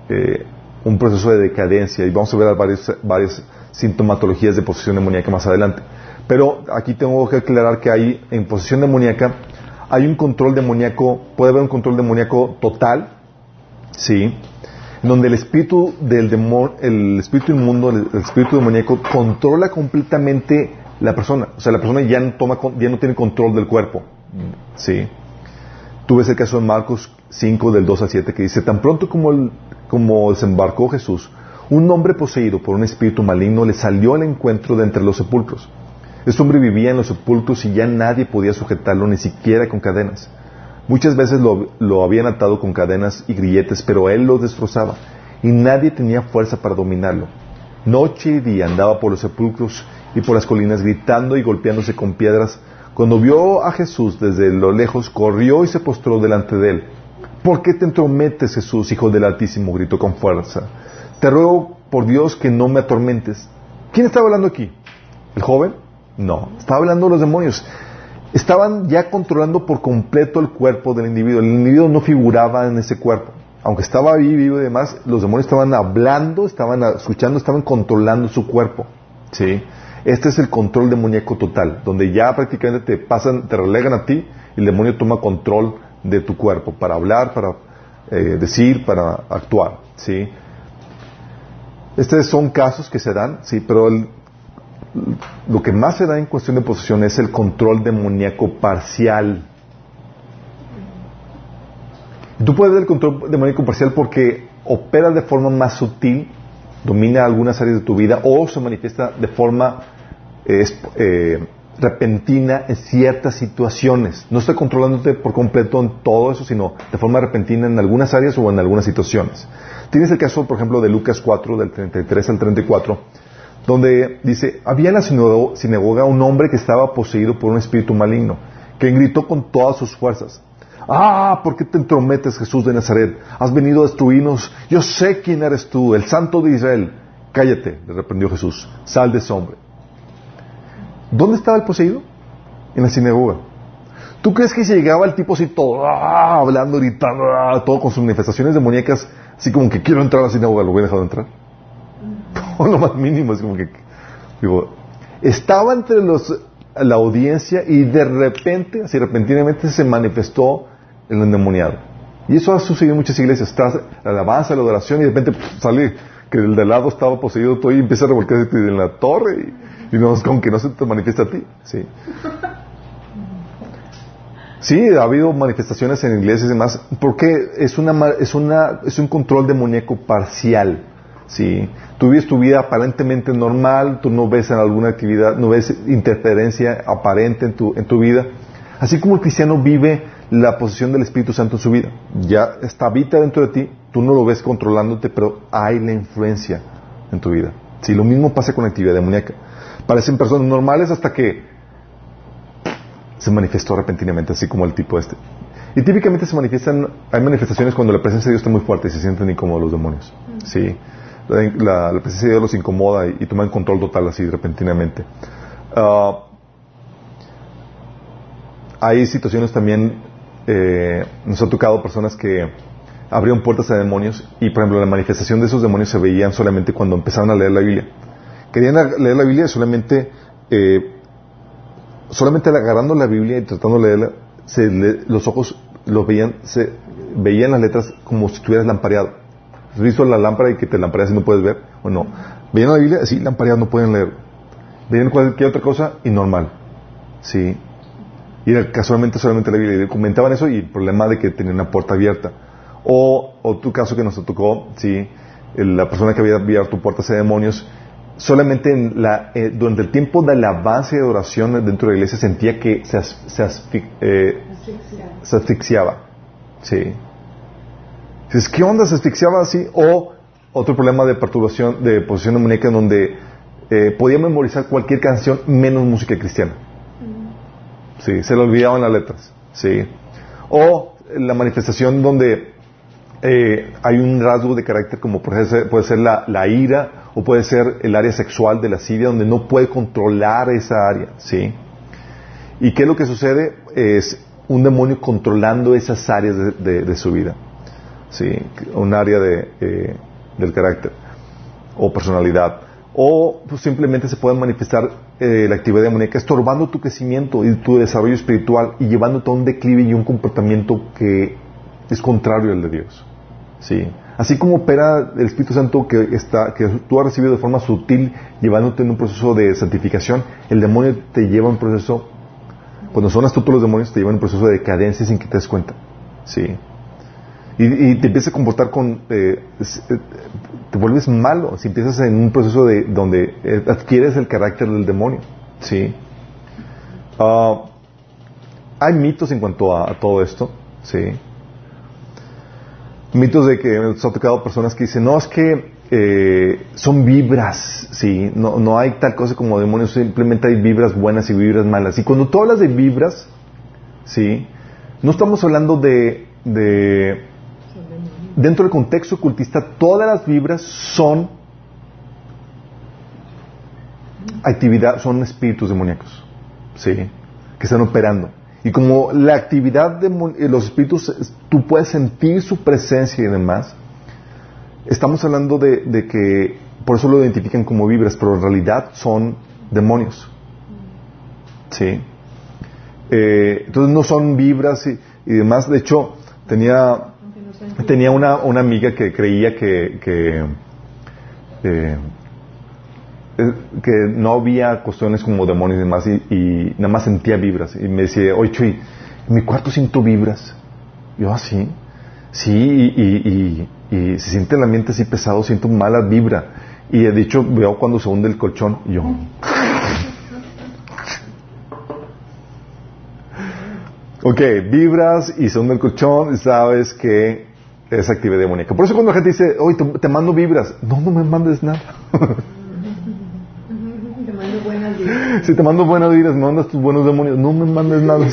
eh, un proceso de decadencia, y vamos a ver varias sintomatologías de posesión demoníaca más adelante. Pero aquí tengo que aclarar que hay, en posesión demoníaca, hay un control demoníaco, puede haber un control demoníaco total, ¿sí? donde el espíritu del demonio, el espíritu inmundo, el, espíritu demoníaco controla completamente la persona. O sea, la persona ya no, toma, ya no tiene control del cuerpo, ¿sí? Tú ves el caso de Marcos 5, del 2 al 7, que dice, tan pronto como, como desembarcó Jesús, un hombre poseído por un espíritu maligno le salió al encuentro de entre los sepulcros. Este hombre vivía en los sepulcros y ya nadie podía sujetarlo ni siquiera con cadenas. Muchas veces lo, habían atado con cadenas y grilletes, pero él lo destrozaba y nadie tenía fuerza para dominarlo. Noche y día andaba por los sepulcros y por las colinas gritando y golpeándose con piedras. Cuando vio a Jesús desde lo lejos, corrió y se postró delante de él. ¿Por qué te entrometes, Jesús, hijo del Altísimo? gritó con fuerza. Te ruego por Dios que no me atormentes. ¿Quién estaba hablando aquí? ¿El joven? No, estaba hablando de los demonios. Estaban ya controlando por completo el cuerpo del individuo. El individuo no figuraba en ese cuerpo. Aunque estaba ahí vivo y demás, los demonios estaban hablando, estaban escuchando, estaban controlando su cuerpo. ¿Sí? Este es el control demoníaco total, donde ya prácticamente te pasan, te relegan a ti y el demonio toma control de tu cuerpo para hablar, para eh, decir, para actuar. ¿Sí? Estos son casos que se dan, sí, pero el, lo que más se da en cuestión de posesión es el control demoníaco parcial. Tú puedes ver el control demoníaco parcial porque opera de forma más sutil, domina algunas áreas de tu vida o se manifiesta de forma eh, repentina en ciertas situaciones. No está controlándote por completo en todo eso, sino de forma repentina en algunas áreas o en algunas situaciones. Tienes el caso, por ejemplo, de Lucas 4, del 33 al 34 donde dice, había en la sinagoga un hombre que estaba poseído por un espíritu maligno, que gritó con todas sus fuerzas, Ah, ¿por qué te entrometes, Jesús de Nazaret? Has venido a destruirnos. Yo sé quién eres tú, el santo de Israel. Cállate, le reprendió Jesús. Sal de ese hombre. ¿Dónde estaba el poseído? En la sinagoga. ¿Tú crees que si llegaba el tipo así todo, ah, hablando, gritando, ah, todo con sus manifestaciones demoníacas, así como que quiero entrar a la sinagoga, lo voy a dejar entrar? [laughs] o lo más mínimo, es como que, digo, estaba entre los, la audiencia y de repente, así repentinamente se manifestó el endemoniado. Y eso ha sucedido en muchas iglesias. Está la alabanza, la adoración y de repente sale que el de lado estaba poseído todo y empieza a revolcarse en la torre y, no, como que no se te manifiesta a ti. Sí. Sí, ha habido manifestaciones en iglesias y demás, porque es, una, es, una, es un control demoníaco parcial. ¿Sí? Tú vives tu vida aparentemente normal, tú no ves en alguna actividad, no ves interferencia aparente en tu, en tu vida. Así como el cristiano vive la posición del Espíritu Santo en su vida. Ya está habita dentro de ti, tú no lo ves controlándote, pero hay la influencia en tu vida. Sí, lo mismo pasa con la actividad demoníaca. Parecen personas normales hasta que se manifestó repentinamente, así como el tipo este. Y típicamente se manifiestan, hay manifestaciones cuando la presencia de Dios está muy fuerte y se sienten incómodos los demonios. Sí la, presencia de Dios los incomoda y, toman control total así repentinamente. Ah, hay situaciones también, eh, nos ha tocado personas que abrieron puertas a demonios y, por ejemplo, la manifestación de esos demonios se veían solamente cuando empezaron a leer la Biblia. Querían leer la Biblia solamente, eh, solamente agarrando la Biblia y tratando de leerla, se los ojos los veían, se veían las letras como si estuvieras lampareado. ¿Has visto la lámpara y que te lampareas y no puedes ver? ¿O no? Veían la Biblia, sí, lampareadas no pueden leer. Veían cualquier otra cosa y normal. Sí. Y era casualmente solamente la Biblia. Y comentaban eso y el problema de que tenían una puerta abierta. O, o tu caso que nos tocó, sí, la persona que había abierto tu puerta hacia demonios, solamente en la, eh, durante el tiempo de alabanza y adoración dentro de la iglesia sentía que se, se, eh, se asfixiaba. Sí. Dices, ¿qué onda? ¿Se asfixiaba así? O otro problema de perturbación, de posición demoníaca en donde eh, podía memorizar cualquier canción menos música cristiana. Sí, se le olvidaban las letras. Sí. O la manifestación donde eh, hay un rasgo de carácter como puede ser, puede ser la, la, ira o puede ser el área sexual de la Siria donde no puede controlar esa área, ¿sí? ¿Y qué es lo que sucede? Es un demonio controlando esas áreas de, de, de su vida, ¿sí? Un área de, eh, del carácter o personalidad. O pues, simplemente se puede manifestar eh, la actividad demoníaca estorbando tu crecimiento y tu desarrollo espiritual y llevándote a un declive y un comportamiento que es contrario al de Dios. ¿sí? Así como opera el Espíritu Santo que, está, que tú has recibido de forma sutil, llevándote en un proceso de santificación, el demonio te lleva a un proceso, cuando son astutos los demonios, te llevan a un proceso de decadencia sin que te des cuenta. ¿sí? Y, y te empiezas a comportar con... Eh, te vuelves malo si empiezas en un proceso de donde eh, adquieres el carácter del demonio. ¿sí? Uh, hay mitos en cuanto a, todo esto. ¿sí? mitos de que nos ha tocado personas que dicen, no, es que eh, son vibras, sí, no, no hay tal cosa como demonios, simplemente hay vibras buenas y vibras malas. Y cuando tú hablas de vibras, sí, no estamos hablando de dentro del contexto ocultista, todas las vibras son actividad, son espíritus demoníacos, sí, que están operando. Y como la actividad de los espíritus, tú puedes sentir su presencia y demás, estamos hablando de, que, por eso lo identifican como vibras, pero en realidad son demonios. ¿Sí? Eh, entonces no son vibras y, demás. De hecho, tenía, tenía una, una amiga que creía que, que eh, que no había cuestiones como demonios y demás, y, y, nada más sentía vibras. Y me decía, oye, Chuy, en mi cuarto siento vibras. yo, así, ¿Ah, sí, y, y, se siente el ambiente así pesado, siento mala vibra. Y he dicho, veo cuando se hunde el colchón, y yo. Ok, vibras y se hunde el colchón, sabes que es actividad demoníaca. Por eso cuando la gente dice, oye, te, te mando vibras, no, no me mandes nada. [laughs] Si te mando buenas vidas, me mandas tus buenos demonios, no me mandes nada.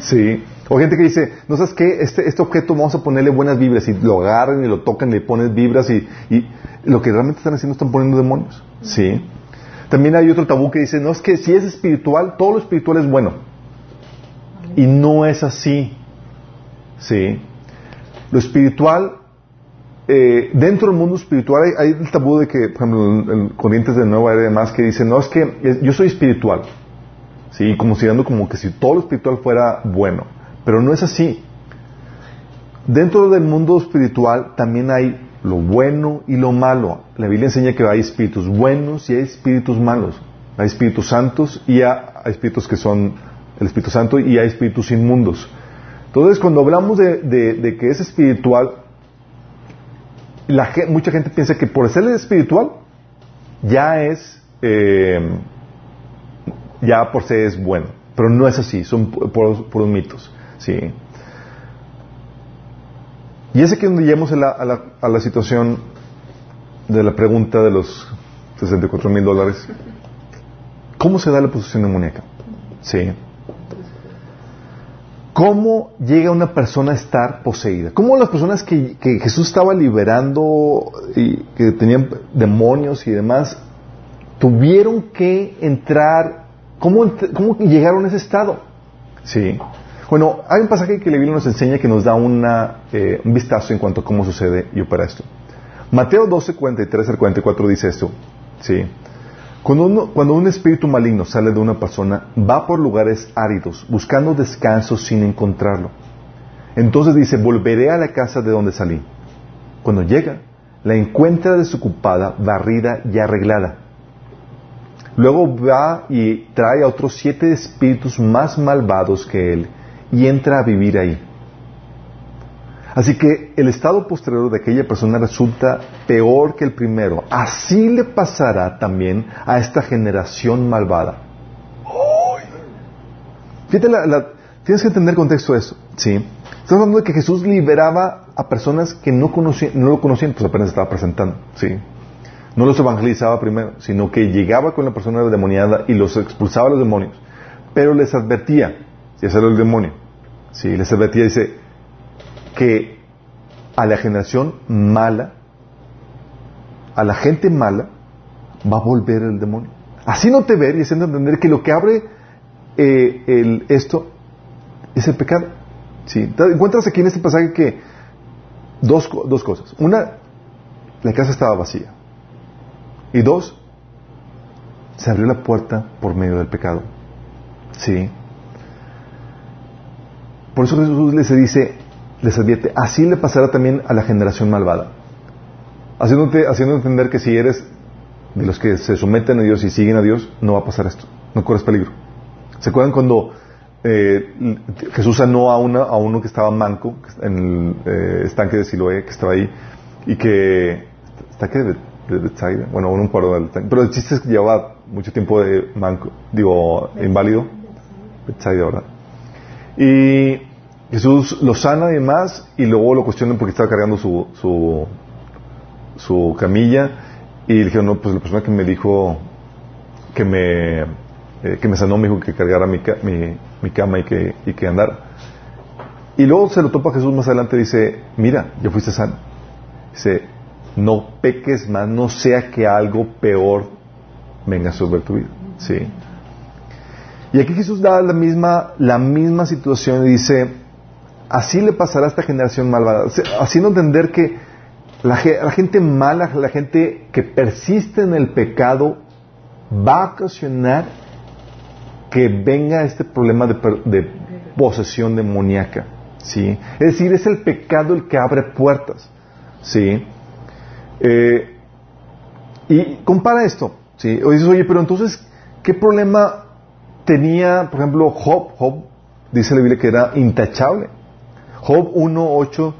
Sí. O gente que dice, no sabes qué, este, este objeto vamos a ponerle buenas vibras y lo agarran y lo tocan y le pones vibras y, y lo que realmente están haciendo están poniendo demonios. Sí. También hay otro tabú que dice, no es que si es espiritual, todo lo espiritual es bueno. Y no es así. Sí. Lo espiritual eh, dentro del mundo espiritual hay, hay, el tabú de que, por ejemplo, en, corrientes de nueva era y demás que dicen, no, es que yo soy espiritual. Sí, como si dando como que si todo lo espiritual fuera bueno. Pero no es así. Dentro del mundo espiritual también hay lo bueno y lo malo. La Biblia enseña que hay espíritus buenos y hay espíritus malos. Hay espíritus santos y hay espíritus que son el Espíritu Santo y hay espíritus inmundos. Entonces, cuando hablamos de, que es espiritual, la, mucha gente piensa que por ser espiritual ya es eh, ya por ser es bueno pero no es así son puros, mitos sí y es aquí donde llegamos a la, situación de la pregunta de los 64 mil dólares ¿cómo se da la posesión demoníaca? sí ¿Cómo llega una persona a estar poseída? ¿Cómo las personas que, Jesús estaba liberando y que tenían demonios y demás tuvieron que entrar? ¿Cómo, cómo llegaron a ese estado? Sí. Bueno, hay un pasaje que la Biblia nos enseña que nos da eh, un vistazo en cuanto a cómo sucede y opera esto. Mateo 12, 43 al 44 dice esto. Sí. Cuando, un espíritu maligno sale de una persona, va por lugares áridos, buscando descanso sin encontrarlo. Entonces dice, volveré a la casa de donde salí. Cuando llega, la encuentra desocupada, barrida y arreglada. Luego va y trae a otros siete espíritus más malvados que él y entra a vivir ahí. Así que el estado posterior de aquella persona resulta peor que el primero. Así le pasará también a esta generación malvada. Fíjate, la, la, tienes que entender el contexto de eso. ¿sí? Estamos hablando de que Jesús liberaba a personas que no, conocían, no lo conocían, pues apenas estaba presentando. ¿sí? No los evangelizaba primero, sino que llegaba con la persona demoniada y los expulsaba a los demonios. Pero les advertía, ese era el demonio, ¿sí? les advertía, dice, que a la generación mala, a la gente mala, va a volver el demonio. Así no te ver y haciendo entender que lo que abre eh, el, esto es el pecado. ¿sí? Encuentras aquí en este pasaje que dos, dos cosas. Una, la casa estaba vacía. Y dos, se abrió la puerta por medio del pecado. ¿Sí? Por eso Jesús les dice, les advierte, así le pasará también a la generación malvada. Haciéndote, haciendo entender que si eres de los que se someten a Dios y siguen a Dios, no va a pasar esto. No corres peligro. ¿Se acuerdan cuando eh, Jesús sanó a, una, a uno que estaba manco en el eh, estanque de Siloé, que estaba ahí, y que... ¿Estanque de, de Bueno, un paro del Pero el chiste es que llevaba mucho tiempo de manco, digo, inválido. Bethsaida, ¿verdad? Y Jesús lo sana y demás, y luego lo cuestionan porque estaba cargando su, su, su camilla, y le dijeron, no, pues la persona que me dijo que me, eh, que me sanó me dijo que cargara mi, mi, cama y que, y que andara. Y luego se lo topa Jesús más adelante y dice, mira, ya fuiste sano. Dice, no peques más, no sea que algo peor venga sobre tu vida. ¿Sí? Y aquí Jesús da la misma, la misma situación y dice, así le pasará a esta generación malvada, haciendo entender que la, gente mala, la gente que persiste en el pecado, va a ocasionar que venga este problema de, posesión demoníaca. ¿sí? Es decir, es el pecado el que abre puertas. ¿sí? Eh, y compara esto. ¿sí? O dices, oye, pero entonces, ¿qué problema tenía, por ejemplo, Job? Job dice la Biblia que era intachable. Job 1, 8,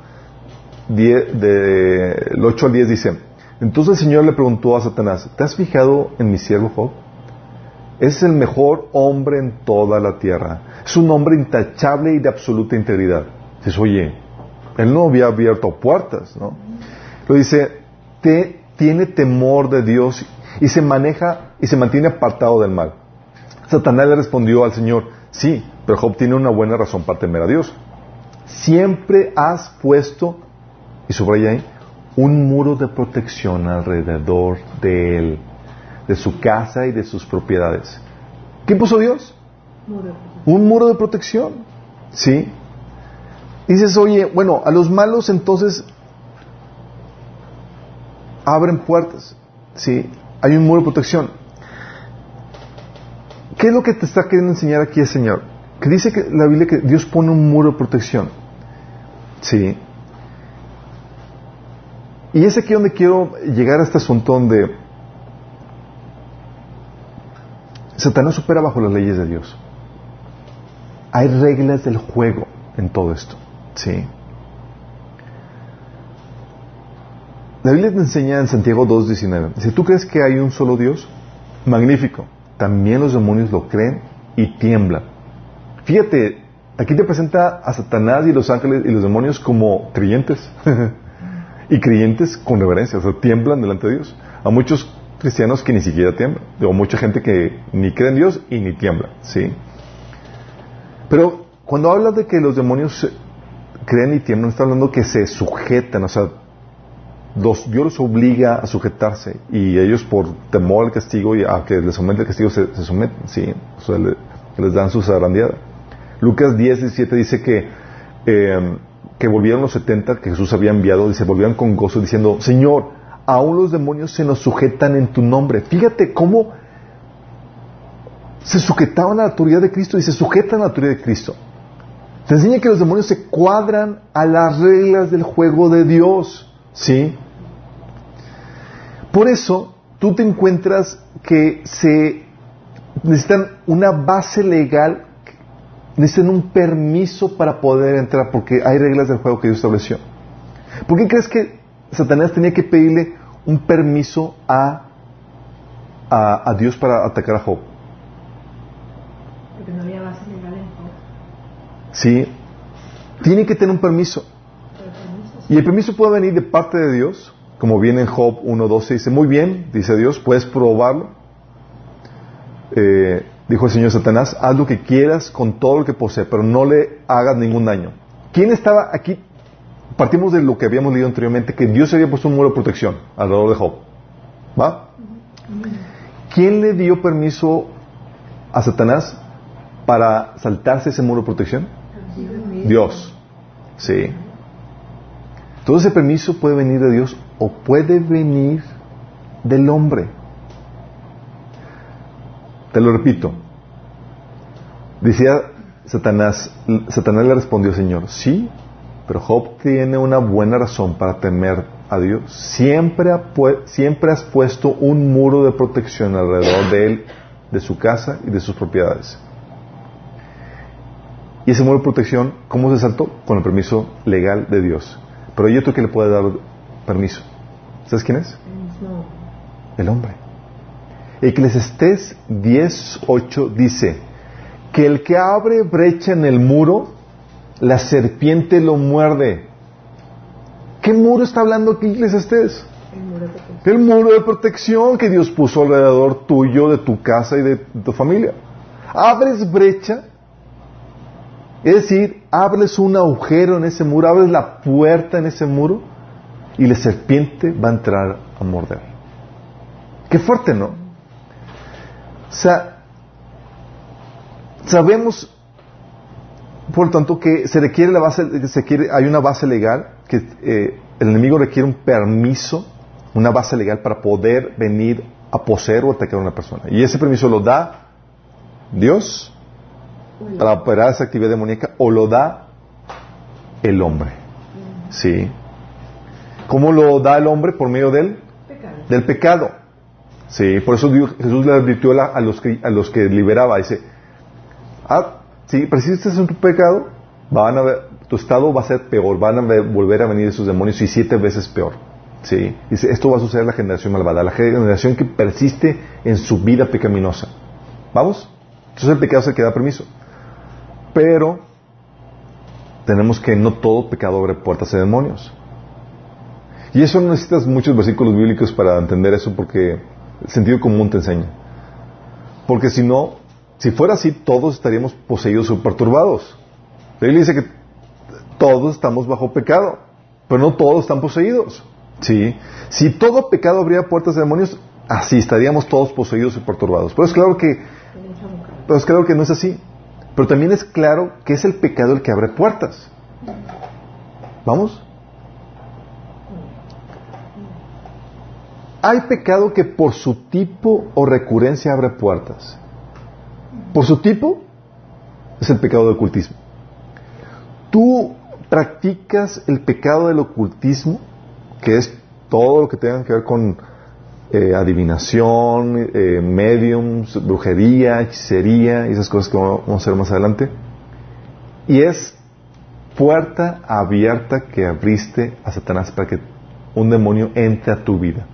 10, del 8 al 10 dice, entonces el Señor le preguntó a Satanás, ¿te has fijado en mi siervo Job? Es el mejor hombre en toda la tierra. Es un hombre intachable y de absoluta integridad. Dices, oye, él no había abierto puertas, ¿no? Lo dice, tiene temor de Dios y se maneja y se mantiene apartado del mal. Satanás le respondió al Señor, sí, pero Job tiene una buena razón para temer a Dios siempre has puesto, y subraya ahí, un muro de protección alrededor de él, de su casa y de sus propiedades. ¿Qué puso Dios? un muro de protección. ¿Sí? dices, oye, bueno, a los malos entonces abren puertas. ¿Sí? Hay un muro de protección. ¿Qué es lo que te está queriendo enseñar aquí el Señor? Que dice que la Biblia que Dios pone un muro de protección. Sí. Y es aquí donde quiero llegar a este asunto donde Satanás opera bajo las leyes de Dios. Hay reglas del juego en todo esto. Sí. La Biblia te enseña en Santiago 2.19. Si tú crees que hay un solo Dios, magnífico. También los demonios lo creen y tiemblan. Fíjate, Aquí te presenta a Satanás y los ángeles y los demonios como creyentes. [laughs] y creyentes con reverencia, o sea, tiemblan delante de Dios. A muchos cristianos que ni siquiera tiemblan. O mucha gente que ni cree en Dios y ni tiembla. ¿sí? Pero cuando habla de que los demonios creen y tiemblan, está hablando que se sujetan, o sea, Dios los obliga a sujetarse y ellos por temor al castigo y a que les someten el castigo se, someten, ¿sí? O sea, les dan su zarandeada. Lucas 10, 17 dice que, eh, que volvieron los 70 que Jesús había enviado, dice, volvieron con gozo diciendo, Señor, aún los demonios se nos sujetan en tu nombre. Fíjate cómo se sujetaban a la autoridad de Cristo y se sujetan a la autoridad de Cristo. Te enseña que los demonios se cuadran a las reglas del juego de Dios. ¿Sí? Por eso tú te encuentras que se necesitan una base legal necesitan un permiso para poder entrar porque hay reglas del juego que Dios estableció. ¿Por qué crees que Satanás tenía que pedirle un permiso a, a, Dios para atacar a Job? Porque no había base legal en Job. Sí, tiene que tener un permiso. Y el permiso puede venir de parte de Dios, como viene en Job 1.12, dice, muy bien, dice Dios, puedes probarlo. Eh, dijo el Señor Satanás, haz lo que quieras con todo lo que posee, pero no le hagas ningún daño. ¿Quién estaba aquí partimos de lo que habíamos leído anteriormente, que Dios había puesto un muro de protección alrededor de Job. ¿Va? ¿Quién le dio permiso a Satanás para saltarse ese muro de protección? Dios. Sí. Todo ese permiso puede venir de Dios o puede venir del hombre. Te lo repito. Decía Satanás, Satanás le respondió, Señor, sí, pero Job tiene una buena razón para temer a Dios. Siempre, siempre has puesto un muro de protección alrededor de él, de su casa y de sus propiedades. Y ese muro de protección, ¿cómo se saltó? Con el permiso legal de Dios. Pero hay otro que le puede dar permiso. ¿Sabes quién es? El hombre. Eclesiastés 10.8 dice que el que abre brecha en el muro, la serpiente lo muerde. ¿Qué muro está hablando aquí Eclesiastés? El muro, de el muro de protección que Dios puso alrededor tuyo, de tu casa y de tu familia. Abres brecha, es decir, abres un agujero en ese muro, abres la puerta en ese muro y la serpiente va a entrar a morder. Qué fuerte, ¿no? O sea, sabemos, por lo tanto, que se requiere la base, se quiere, hay una base legal, que eh, el enemigo requiere un permiso, una base legal para poder venir a poseer o atacar a una persona. Y ese permiso lo da Dios para operar esa actividad demoníaca o lo da el hombre. ¿Sí? ¿Cómo lo da el hombre? Por medio del pecado. Del pecado. Sí, por eso Jesús le advirtió a, los que, a los que liberaba, dice, ah, si persistes en tu pecado, van a ver, tu estado va a ser peor, van a volver a venir esos demonios y siete veces peor. Sí, dice, esto va a suceder a la generación malvada, la generación que persiste en su vida pecaminosa. ¿Vamos? Entonces el pecado se queda permiso. Pero tenemos que no todo pecado abre puertas a demonios. Y eso necesitas muchos versículos bíblicos para entender eso porque el sentido común te enseña. Porque si no, si fuera así, todos estaríamos poseídos o perturbados. La Biblia dice que todos estamos bajo pecado, pero no todos están poseídos. ¿Sí? Si todo pecado abría puertas a demonios, así estaríamos todos poseídos y perturbados. Pero es claro que, pero es claro que no es así. Pero también es claro que es el pecado el que abre puertas. ¿Vamos? Hay pecado que por su tipo o recurrencia abre puertas. Por su tipo es el pecado del ocultismo. Tú practicas el pecado del ocultismo, que es todo lo que tenga que ver con eh, adivinación, eh, mediums, brujería, hechicería y esas cosas que vamos a hacer más adelante. Y es puerta abierta que abriste a Satanás para que un demonio entre a tu vida.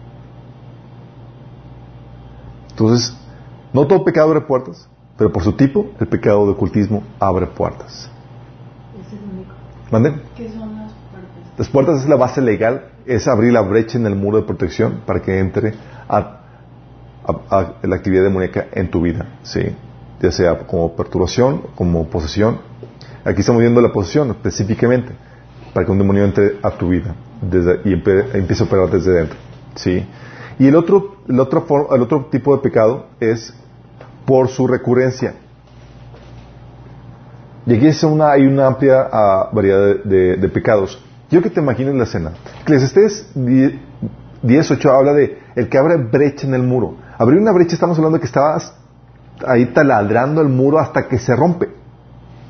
Entonces, no todo pecado abre puertas, pero por su tipo, el pecado de ocultismo abre puertas. Es el único. ¿Mande? ¿Qué son las puertas? Las puertas es la base legal es abrir la brecha en el muro de protección para que entre a, la actividad demoníaca en tu vida, ¿sí? ya sea como perturbación, como posesión. Aquí estamos viendo la posesión específicamente, para que un demonio entre a tu vida y empiece a operar desde dentro. ¿sí? Y el otro, el, otro el otro tipo de pecado es por su recurrencia. Y aquí es una, hay una amplia ah, variedad de pecados. Yo que te imagines la escena. Eclesiastés 10.8 habla de el que abre brecha en el muro. Abrir una brecha estamos hablando de que estabas ahí taladrando el muro hasta que se rompe.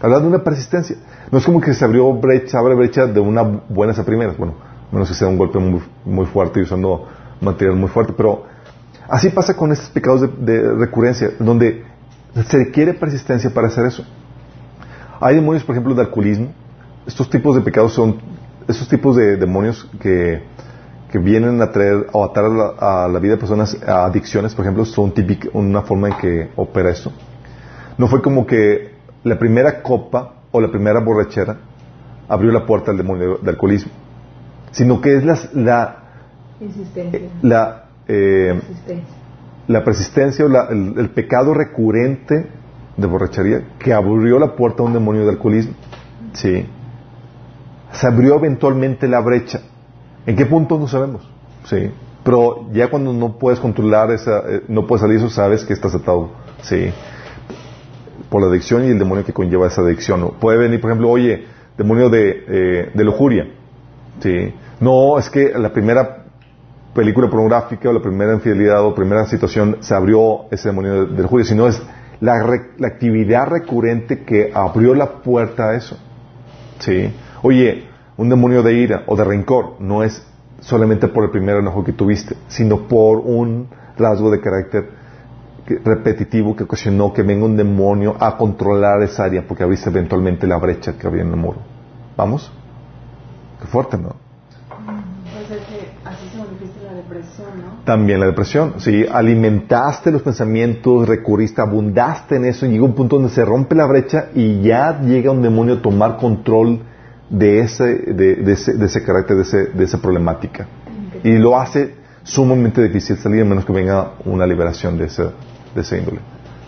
Habla de una persistencia. No es como que se abrió brecha, abre brecha de una buena a primeras. Bueno, menos que sea un golpe muy, fuerte y usando material muy fuerte. Pero así pasa con estos pecados de, de recurrencia, donde se requiere persistencia para hacer eso. Hay demonios, por ejemplo, de alcoholismo. Estos tipos de pecados son esos tipos de demonios que, que vienen a traer o atar a la, vida de personas a adicciones, por ejemplo, son típicas, una forma en que opera esto. No fue como que la primera copa o la primera borrachera abrió la puerta al demonio de alcoholismo, sino que es la, la, eh, la, eh, la persistencia o el, el, pecado recurrente de borrachería que abrió la puerta a un demonio de alcoholismo. Sí. Se abrió eventualmente la brecha. ¿En qué punto no sabemos? Sí. Pero ya cuando no puedes controlar esa, eh, no puedes salir eso, sabes que estás atado. Sí. Por la adicción y el demonio que conlleva esa adicción. Puede venir, por ejemplo, oye, demonio de, eh, de lujuria. Sí. No, es que la primera película pornográfica o la primera infidelidad o primera situación se abrió ese demonio de, lujuria, sino es la, la, actividad recurrente que abrió la puerta a eso. ¿Sí? Oye, un demonio de ira o de rencor no es solamente por el primer enojo que tuviste, sino por un rasgo de carácter repetitivo que ocasionó que venga un demonio a controlar esa área porque abriste eventualmente la brecha que había en el muro. ¿Vamos? Qué fuerte, ¿no? También la depresión, sí, alimentaste los pensamientos, recurriste, abundaste en eso y llega un punto donde se rompe la brecha y ya llega un demonio a tomar control de ese, de, ese, de ese carácter, de, ese, de esa problemática. Y lo hace sumamente difícil salir a menos que venga una liberación de ese, de ese índole.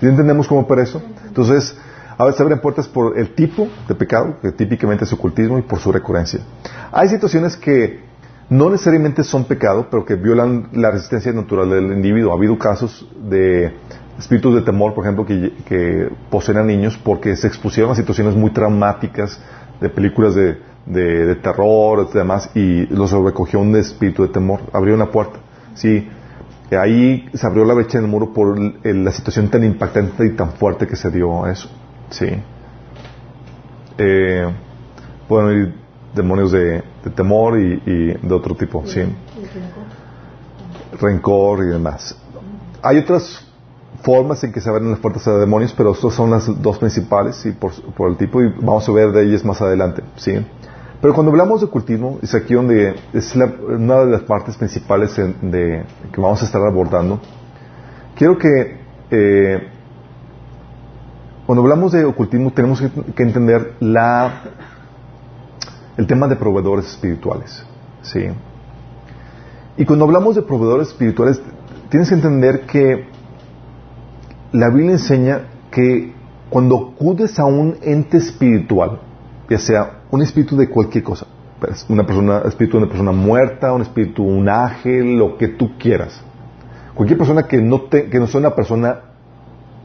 ¿Y entendemos cómo para eso? Entonces, a veces abren puertas por el tipo de pecado, que típicamente es ocultismo, y por su recurrencia. Hay situaciones que no necesariamente son pecado, pero que violan la resistencia natural del individuo. Ha habido casos de espíritus de temor, por ejemplo, que, que poseen a niños porque se expusieron a situaciones muy traumáticas de películas de, de, terror y demás, y los recogió un espíritu de temor, abrió una puerta. Sí, ahí se abrió la brecha en el muro por la situación tan impactante y tan fuerte que se dio a eso. Sí. Eh, pueden ir demonios de, temor y, de otro tipo, sí. Rencor y demás. Hay otras formas en que se abren las puertas a demonios, pero estas son las dos principales y por, el tipo, y vamos a ver de ellas más adelante, ¿sí? Pero cuando hablamos de cultismo, es aquí donde es una de las partes principales de, que vamos a estar abordando. Quiero que eh, cuando hablamos de ocultismo tenemos que, entender la, el tema de proveedores espirituales, ¿sí? Y cuando hablamos de proveedores espirituales, tienes que entender que la Biblia enseña que cuando acudes a un ente espiritual, ya sea un espíritu de cualquier cosa, pues, una persona, espíritu de una persona muerta, un espíritu, un ángel, lo que tú quieras, cualquier persona que no, que no sea una persona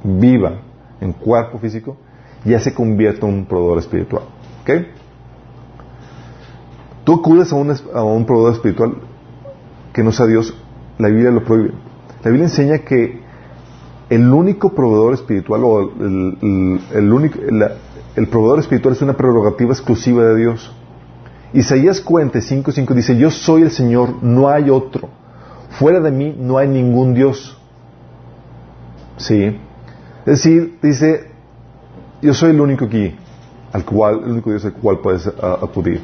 viva en cuerpo físico, ya se convierte en un proveedor espiritual. ¿Ok? Tú acudes a un, a un proveedor espiritual que no sea Dios, la Biblia lo prohíbe. La Biblia enseña que el único proveedor espiritual o el, el proveedor espiritual es una prerrogativa exclusiva de Dios. Isaías 45.5 dice, yo soy el Señor, no hay otro. Fuera de mí no hay ningún Dios. ¿Sí? Es decir, dice, yo soy el único aquí, al cual, el único Dios al cual puedes acudir.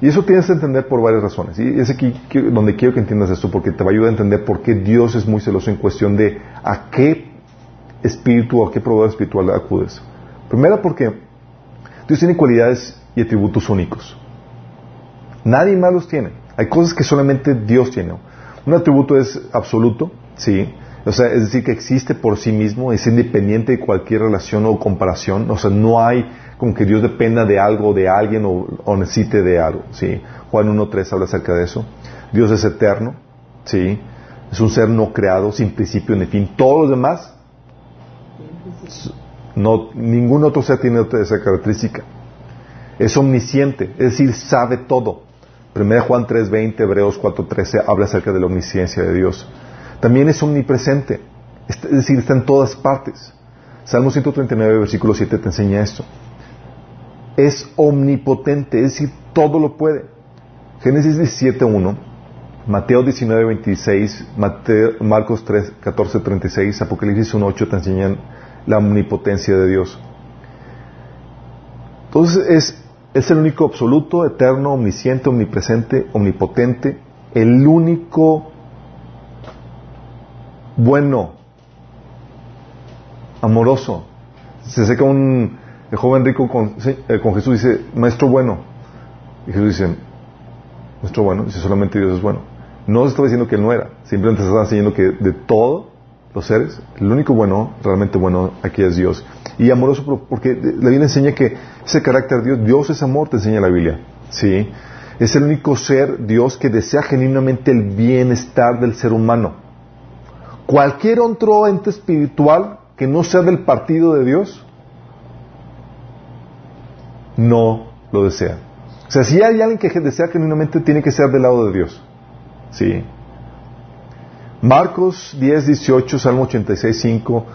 Y eso tienes que entender por varias razones. Y es aquí donde quiero que entiendas esto, porque te va a ayudar a entender por qué Dios es muy celoso en cuestión de a qué espíritu o a qué proveedor espiritual acudes. Primero porque Dios tiene cualidades y atributos únicos. Nadie más los tiene. Hay cosas que solamente Dios tiene. Un atributo es absoluto, sí. O sea, es decir, que existe por sí mismo, es independiente de cualquier relación o comparación. O sea, no hay como que Dios dependa de algo, de alguien o, necesite de algo, sí. Juan 1.3 habla acerca de eso. Dios es eterno, sí. Es un ser no creado, sin principio ni fin. Todos los demás no, ningún otro ser tiene esa característica. Es omnisciente, es decir, sabe todo. 1 Juan 3:20, Hebreos 4:13 habla acerca de la omnisciencia de Dios. También es omnipresente, es decir, está en todas partes. Salmo 139, versículo 7 te enseña esto. Es omnipotente, es decir, todo lo puede. Génesis 17:1, Mateo 19:26, Marcos 3, 14, 36, Apocalipsis 1:8 te enseñan la omnipotencia de Dios. Entonces es, es el único absoluto, eterno, omnisciente, omnipresente, omnipotente, el único bueno, amoroso. Se acerca un el joven rico con, eh, con Jesús dice, maestro bueno. Y Jesús dice, maestro bueno, dice solamente Dios es bueno. No se estaba diciendo que él no era, simplemente se estaba diciendo que de todo los seres, el único bueno, realmente bueno aquí es Dios. Y amoroso porque la Biblia enseña que ese carácter de Dios, Dios es amor, te enseña la Biblia. ¿Sí? Es el único ser, Dios, que desea genuinamente el bienestar del ser humano. Cualquier otro ente espiritual que no sea del partido de Dios, no lo desea. O sea, si hay alguien que desea genuinamente, tiene que ser del lado de Dios. Sí. Marcos 10, 18, Salmo 86, 5,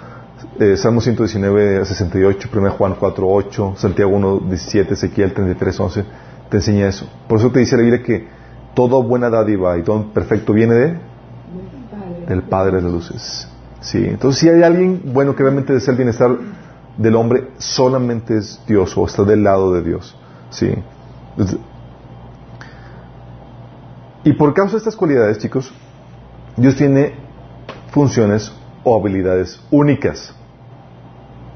eh, Salmo 119, 68, 1 Juan 4, 8, Santiago 1, 17, Ezequiel 33, 11, te enseña eso. Por eso te dice la Biblia que toda buena dádiva y todo perfecto viene de del Padre de las luces. Sí. Entonces, si hay alguien bueno que realmente desea el bienestar del hombre, solamente es Dios o está del lado de Dios. Sí. Y por causa de estas cualidades, chicos, Dios tiene funciones o habilidades únicas.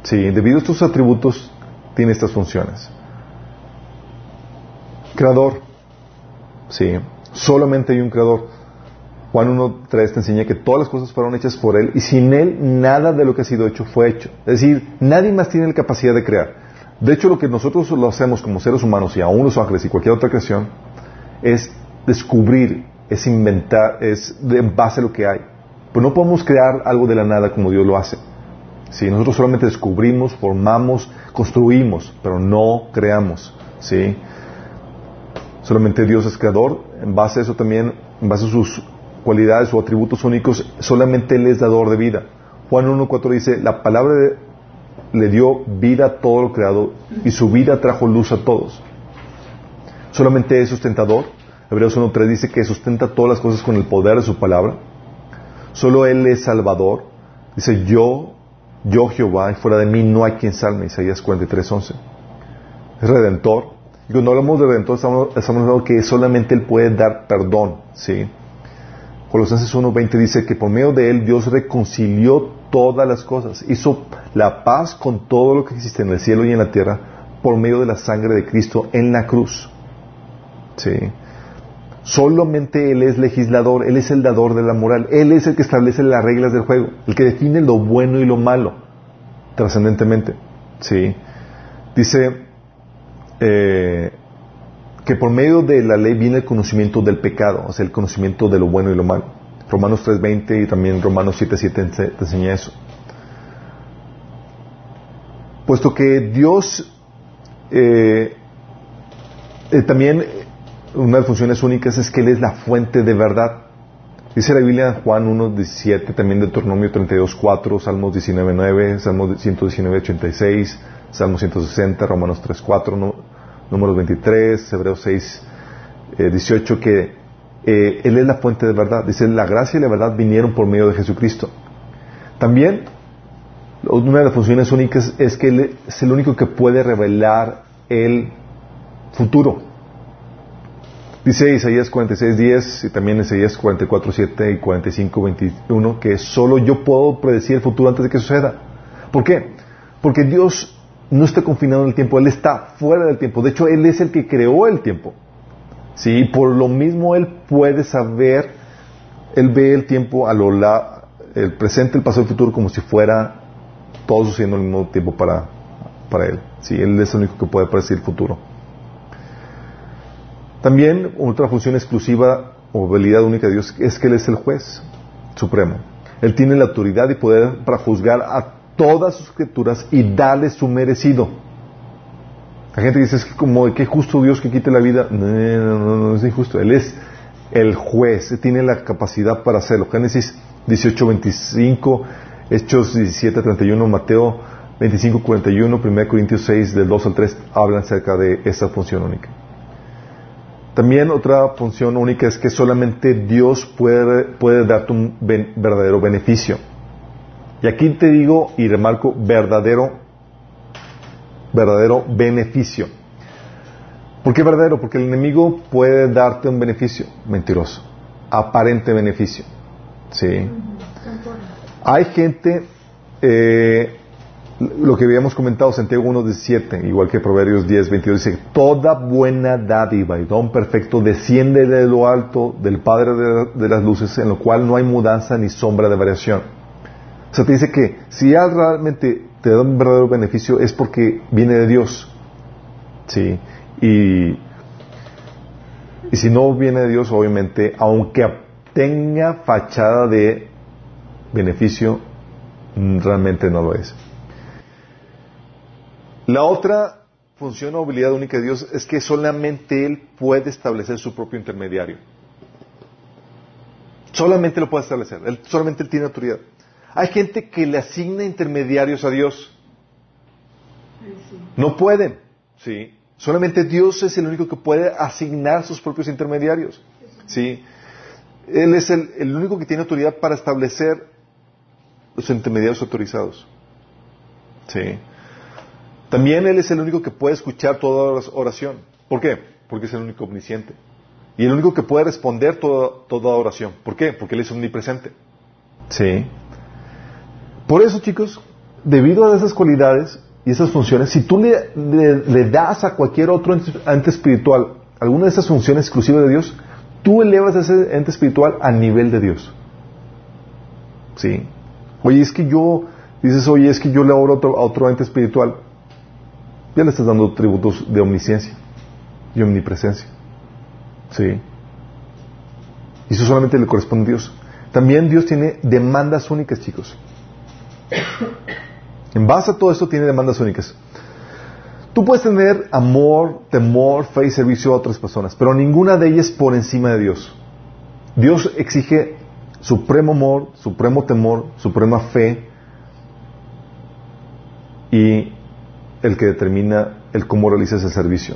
Sí, debido a estos atributos, tiene estas funciones. Creador. Sí, solamente hay un creador. Juan 1.3 te enseña que todas las cosas fueron hechas por Él y sin Él nada de lo que ha sido hecho fue hecho. Es decir, nadie más tiene la capacidad de crear. De hecho, lo que nosotros lo hacemos como seres humanos y aún los ángeles y cualquier otra creación es descubrir, es inventar, es de, base a lo que hay. Pues no podemos crear algo de la nada como Dios lo hace. ¿sí? Nosotros solamente descubrimos, formamos, construimos, pero no creamos. ¿sí? Solamente Dios es creador. En base a eso también, en base a sus cualidades o atributos únicos, solamente Él es dador de vida. Juan 1.4 dice, la palabra le dio vida a todo lo creado y su vida trajo luz a todos. Solamente es sustentador. Hebreos 1.3 dice que sustenta todas las cosas con el poder de su palabra. Solo Él es salvador. Dice, yo, yo Jehová, y fuera de mí no hay quien salme. Isaías 43.11. Es redentor. Y cuando hablamos de redentor estamos, estamos hablando que solamente Él puede dar perdón. ¿sí? Colosenses 1.20 dice que por medio de Él Dios reconcilió todas las cosas. Hizo la paz con todo lo que existe en el cielo y en la tierra por medio de la sangre de Cristo en la cruz. ¿Sí? Solamente Él es legislador, Él es el dador de la moral, Él es el que establece las reglas del juego, el que define lo bueno y lo malo, trascendentemente. ¿Sí? Dice eh, que por medio de la ley viene el conocimiento del pecado, o sea, el conocimiento de lo bueno y lo malo. Romanos 3.20 y también Romanos 7.7 te enseña eso. Puesto que Dios eh, eh, también una de las funciones únicas es que Él es la fuente de verdad. Dice la Biblia Juan 1.17, también Deuteronomio 32.4, Salmos 19.9, Salmos 119.86, Salmos 160, Romanos 3.4, ¿no? Números 23, Hebreos 6, 18, que eh, Él es la fuente de verdad. Dice, la gracia y la verdad vinieron por medio de Jesucristo. También, una de las funciones únicas es que Él es el único que puede revelar el futuro. Dice Isaías 46, 10 y también Isaías 44, 7 y 45, 21 que solo yo puedo predecir el futuro antes de que suceda. ¿Por qué? Porque Dios no está confinado en el tiempo, Él está fuera del tiempo. De hecho, Él es el que creó el tiempo. ¿Sí? Por lo mismo Él puede saber, Él ve el tiempo a lo la, el presente, el pasado el futuro como si fuera todo sucediendo al mismo tiempo para, para Él. ¿Sí? Él es el único que puede predecir el futuro. También otra función exclusiva o habilidad única de Dios es que Él es el juez supremo. Él tiene la autoridad y poder para juzgar a todas sus criaturas y darle su merecido. La gente dice, es que como qué justo Dios que quite la vida. No, no, no, no es injusto. Él es el juez, tiene la capacidad para hacerlo. Génesis 18, 25, Hechos 17, 31, Mateo 25, 41, 1 Corintios 6, del 2 al 3, hablan acerca de esa función única. También otra función única es que solamente Dios puede, puede darte un verdadero beneficio. Y aquí te digo y remarco verdadero, verdadero beneficio. ¿Por qué verdadero? Porque el enemigo puede darte un beneficio mentiroso, aparente beneficio. ¿Sí? Hay gente, eh, lo que habíamos comentado, Santiago 1.17, igual que Proverbios 10.22, dice, toda buena dádiva y don perfecto desciende de lo alto del Padre de, de, las luces, en lo cual no hay mudanza ni sombra de variación. O sea, te dice que si ya realmente te da un verdadero beneficio es porque viene de Dios. ¿Sí? Y Y si no viene de Dios, obviamente, aunque tenga fachada de beneficio, mm, realmente no lo es. La otra función o habilidad única de Dios es que solamente Él puede establecer su propio intermediario. Solamente lo puede establecer. Él, solamente Él tiene autoridad. Hay gente que le asigna intermediarios a Dios. No pueden. ¿sí? Solamente Dios es el único que puede asignar sus propios intermediarios. ¿sí? Él es el, el único que tiene autoridad para establecer los intermediarios autorizados. ¿sí? También Él es el único que puede escuchar toda oración. ¿Por qué? Porque es el único omnisciente. Y el único que puede responder toda, toda oración. ¿Por qué? Porque Él es omnipresente. ¿Sí? Por eso, chicos, debido a esas cualidades, y esas funciones, si tú le, das a cualquier otro ente espiritual alguna de esas funciones exclusivas de Dios, tú elevas a ese ente espiritual a nivel de Dios. ¿Sí? Oye, es que yo, dices, oye, es que yo le oro a otro, a otro ente espiritual. Ya le estás dando tributos de omnisciencia y omnipresencia. ¿Sí? Y eso solamente le corresponde a Dios. También Dios tiene demandas únicas, chicos. En base a todo esto tiene demandas únicas. Tú puedes tener amor, temor, fe y servicio a otras personas, pero ninguna de ellas por encima de Dios. Dios exige supremo amor, supremo temor, suprema fe y el que determina el cómo realizas el servicio.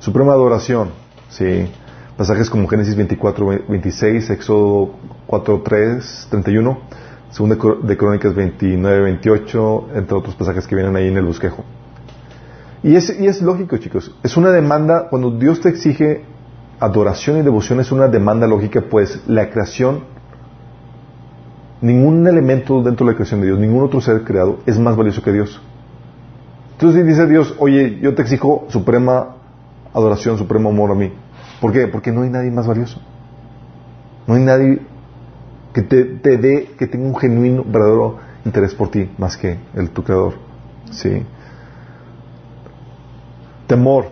Suprema adoración, sí. Pasajes como Génesis 24, 26, Éxodo 4, 3, 31 Segunda de Crónicas 29, 28, entre otros pasajes que vienen ahí en el bosquejo. Y es, y es lógico, chicos. Es una demanda, cuando Dios te exige adoración y devoción, es una demanda lógica, pues la creación, ningún elemento dentro de la creación de Dios, ningún otro ser creado es más valioso que Dios. Entonces dice Dios, oye, yo te exijo suprema adoración, supremo amor a mí. ¿Por qué? Porque no hay nadie más valioso. No hay nadie que te, dé, que tenga un genuino, verdadero interés por ti, más que el tu creador. ¿Sí? Temor,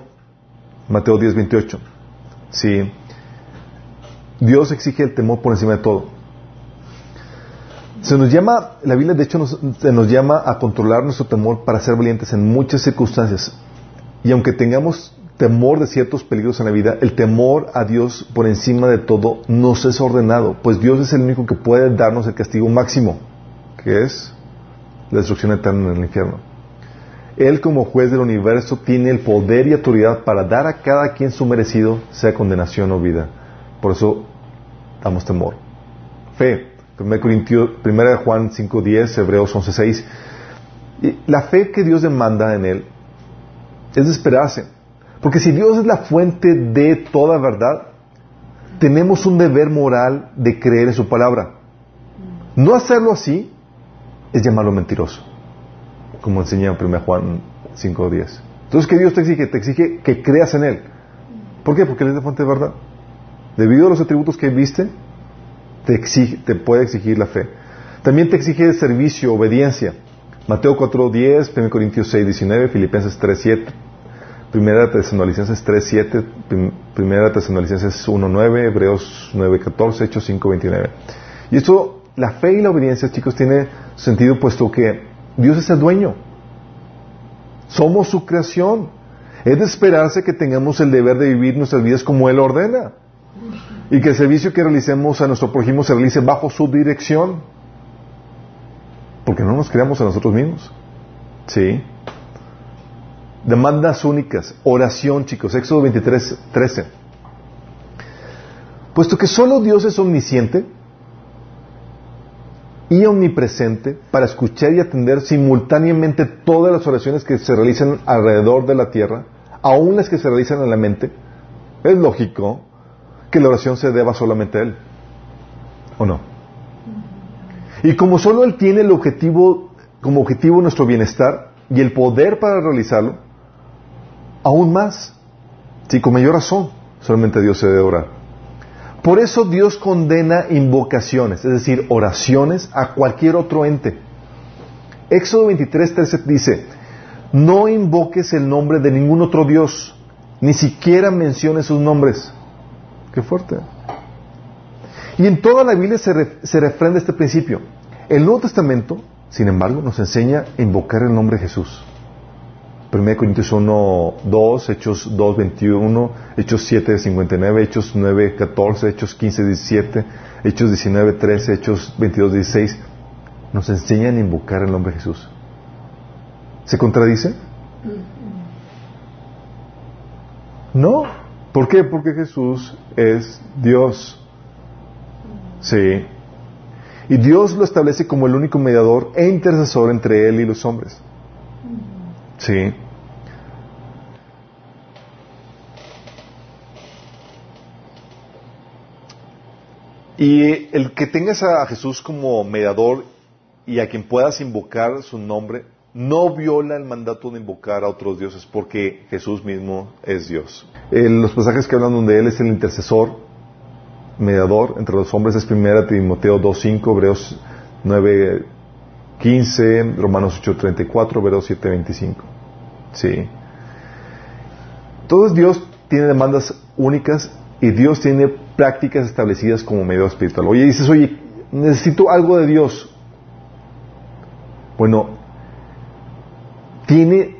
Mateo 10, 28. ¿Sí? Dios exige el temor por encima de todo. Se nos llama, la Biblia de hecho se nos llama a controlar nuestro temor para ser valientes en muchas circunstancias. Y aunque tengamos temor de ciertos peligros en la vida, el temor a Dios por encima de todo nos es ordenado, pues Dios es el único que puede darnos el castigo máximo, que es la destrucción eterna en el infierno. Él como juez del universo tiene el poder y autoridad para dar a cada quien su merecido, sea condenación o vida. Por eso damos temor. Fe. 1 de Juan 5.10, Hebreos 11.6. La fe que Dios demanda en él es de esperarse porque si Dios es la fuente de toda verdad, tenemos un deber moral de creer en su palabra. No hacerlo así es llamarlo mentiroso, como enseña en 1 Juan 5.10. Entonces, ¿qué Dios te exige? Te exige que creas en Él. ¿Por qué? Porque Él es la fuente de verdad. Debido a los atributos que viste, te, exige, te puede exigir la fe. También te exige servicio, obediencia. Mateo 4.10, 1 Corintios 6.19, Filipenses 3.7. Primera Tesalonicenses 3.7, Primera Tesalonicenses 1.9, Hebreos 9.14, Hechos 5.29. Y esto, la fe y la obediencia, chicos, tiene sentido puesto que Dios es el dueño. Somos su creación. Es de esperarse que tengamos el deber de vivir nuestras vidas como Él ordena. Y que el servicio que realicemos a nuestro prójimo se realice bajo su dirección. Porque no nos creamos a nosotros mismos. ¿Sí? Demandas únicas. Oración, chicos. Éxodo 23, 13. Puesto que solo Dios es omnisciente y omnipresente para escuchar y atender simultáneamente todas las oraciones que se realizan alrededor de la tierra, aun las que se realizan en la mente, es lógico que la oración se deba solamente a Él. ¿O no? Y como solo Él tiene el objetivo, como objetivo nuestro bienestar y el poder para realizarlo, aún más. Si con mayor razón, solamente Dios se debe orar. Por eso Dios condena invocaciones, es decir, oraciones a cualquier otro ente. Éxodo 23, 13 dice, no invoques el nombre de ningún otro Dios, ni siquiera menciones sus nombres. Qué fuerte. Y en toda la Biblia se, se refrenda este principio. El Nuevo Testamento, sin embargo, nos enseña a invocar el nombre de Jesús. 1 Corintios 1, 2, Hechos 2, 21, Hechos 7, 59, Hechos 9, 14, Hechos 15, 17, Hechos 19, 13, Hechos 22, 16. Nos enseñan a invocar el nombre de Jesús. ¿Se contradice? No. ¿Por qué? Porque Jesús es Dios. Sí. Y Dios lo establece como el único mediador e intercesor entre Él y los hombres. Sí. Y el que tengas a Jesús como mediador y a quien puedas invocar su nombre, no viola el mandato de invocar a otros dioses porque Jesús mismo es Dios. los pasajes que hablan donde Él es el intercesor, mediador entre los hombres es 1 Timoteo 2.5, Hebreos 9.15, Romanos 8.34, Hebreos 7.25. Sí. Todo Dios tiene demandas únicas y Dios tiene prácticas establecidas como mediador espiritual. Oye, dices, oye, necesito algo de Dios. Bueno, tiene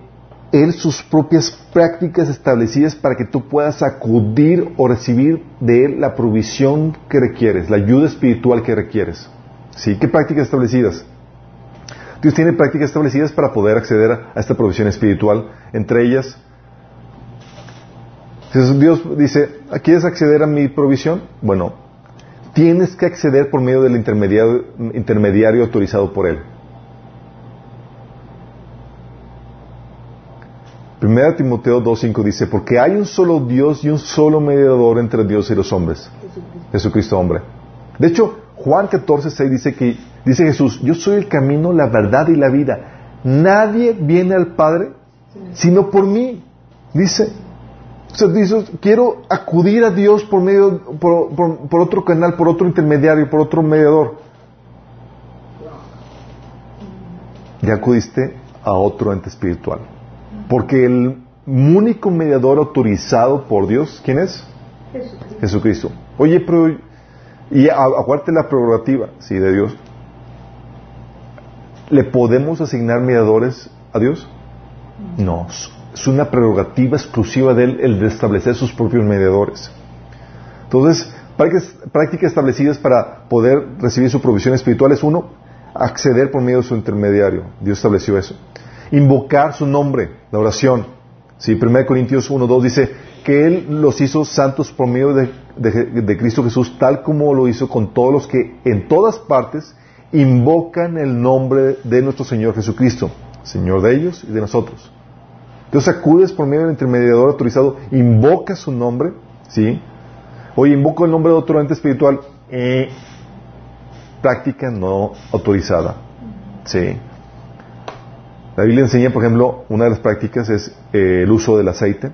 Él sus propias prácticas establecidas para que tú puedas acudir o recibir de Él la provisión que requieres, la ayuda espiritual que requieres. ¿Sí? ¿Qué prácticas establecidas? Dios tiene prácticas establecidas para poder acceder a esta provisión espiritual, entre ellas, Dios dice, ¿quieres acceder a mi provisión? Bueno, tienes que acceder por medio del intermediario, intermediario autorizado por Él. Primera Timoteo 2.5 dice, porque hay un solo Dios y un solo mediador entre Dios y los hombres. Jesucristo, hombre. De hecho, Juan 14.6 dice que, dice Jesús, yo soy el camino, la verdad y la vida. Nadie viene al Padre sino por mí. Dice, o sea, dice, quiero acudir a Dios por medio, por, por otro canal, por otro intermediario, por otro mediador. Ya acudiste a otro ente espiritual. Porque el único mediador autorizado por Dios, ¿quién es? Jesucristo. Jesucristo. Oye, pero, y aguarte la prerrogativa, sí, de Dios. ¿Le podemos asignar mediadores a Dios? No, es una prerrogativa exclusiva de Él el de establecer sus propios mediadores. Entonces, prácticas establecidas para poder recibir su provisión espiritual es uno, acceder por medio de su intermediario. Dios estableció eso invocar su nombre, la oración. Sí, 1 Corintios 1, 2 dice que Él los hizo santos por medio de, Cristo Jesús, tal como lo hizo con todos los que en todas partes invocan el nombre de nuestro Señor Jesucristo, Señor de ellos y de nosotros. Entonces acudes por medio del intermediador autorizado, invoca su nombre, ¿sí? Oye, invoco el nombre de otro ente espiritual, eh, práctica no autorizada, ¿sí? La Biblia enseña, por ejemplo, una de las prácticas es eh, el uso del aceite.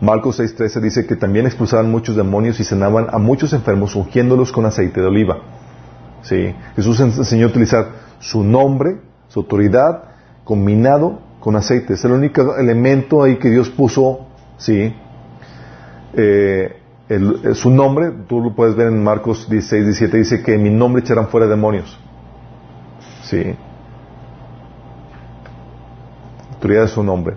Marcos 6:13 dice que también expulsaban muchos demonios y sanaban a muchos enfermos ungiéndolos con aceite de oliva. ¿Sí? Jesús enseñó a utilizar su nombre, su autoridad, combinado con aceite. Es el único elemento ahí que Dios puso, ¿sí? Eh, su nombre, tú lo puedes ver en Marcos 16, 17, dice que en mi nombre echarán fuera demonios. ¿Sí? de su nombre.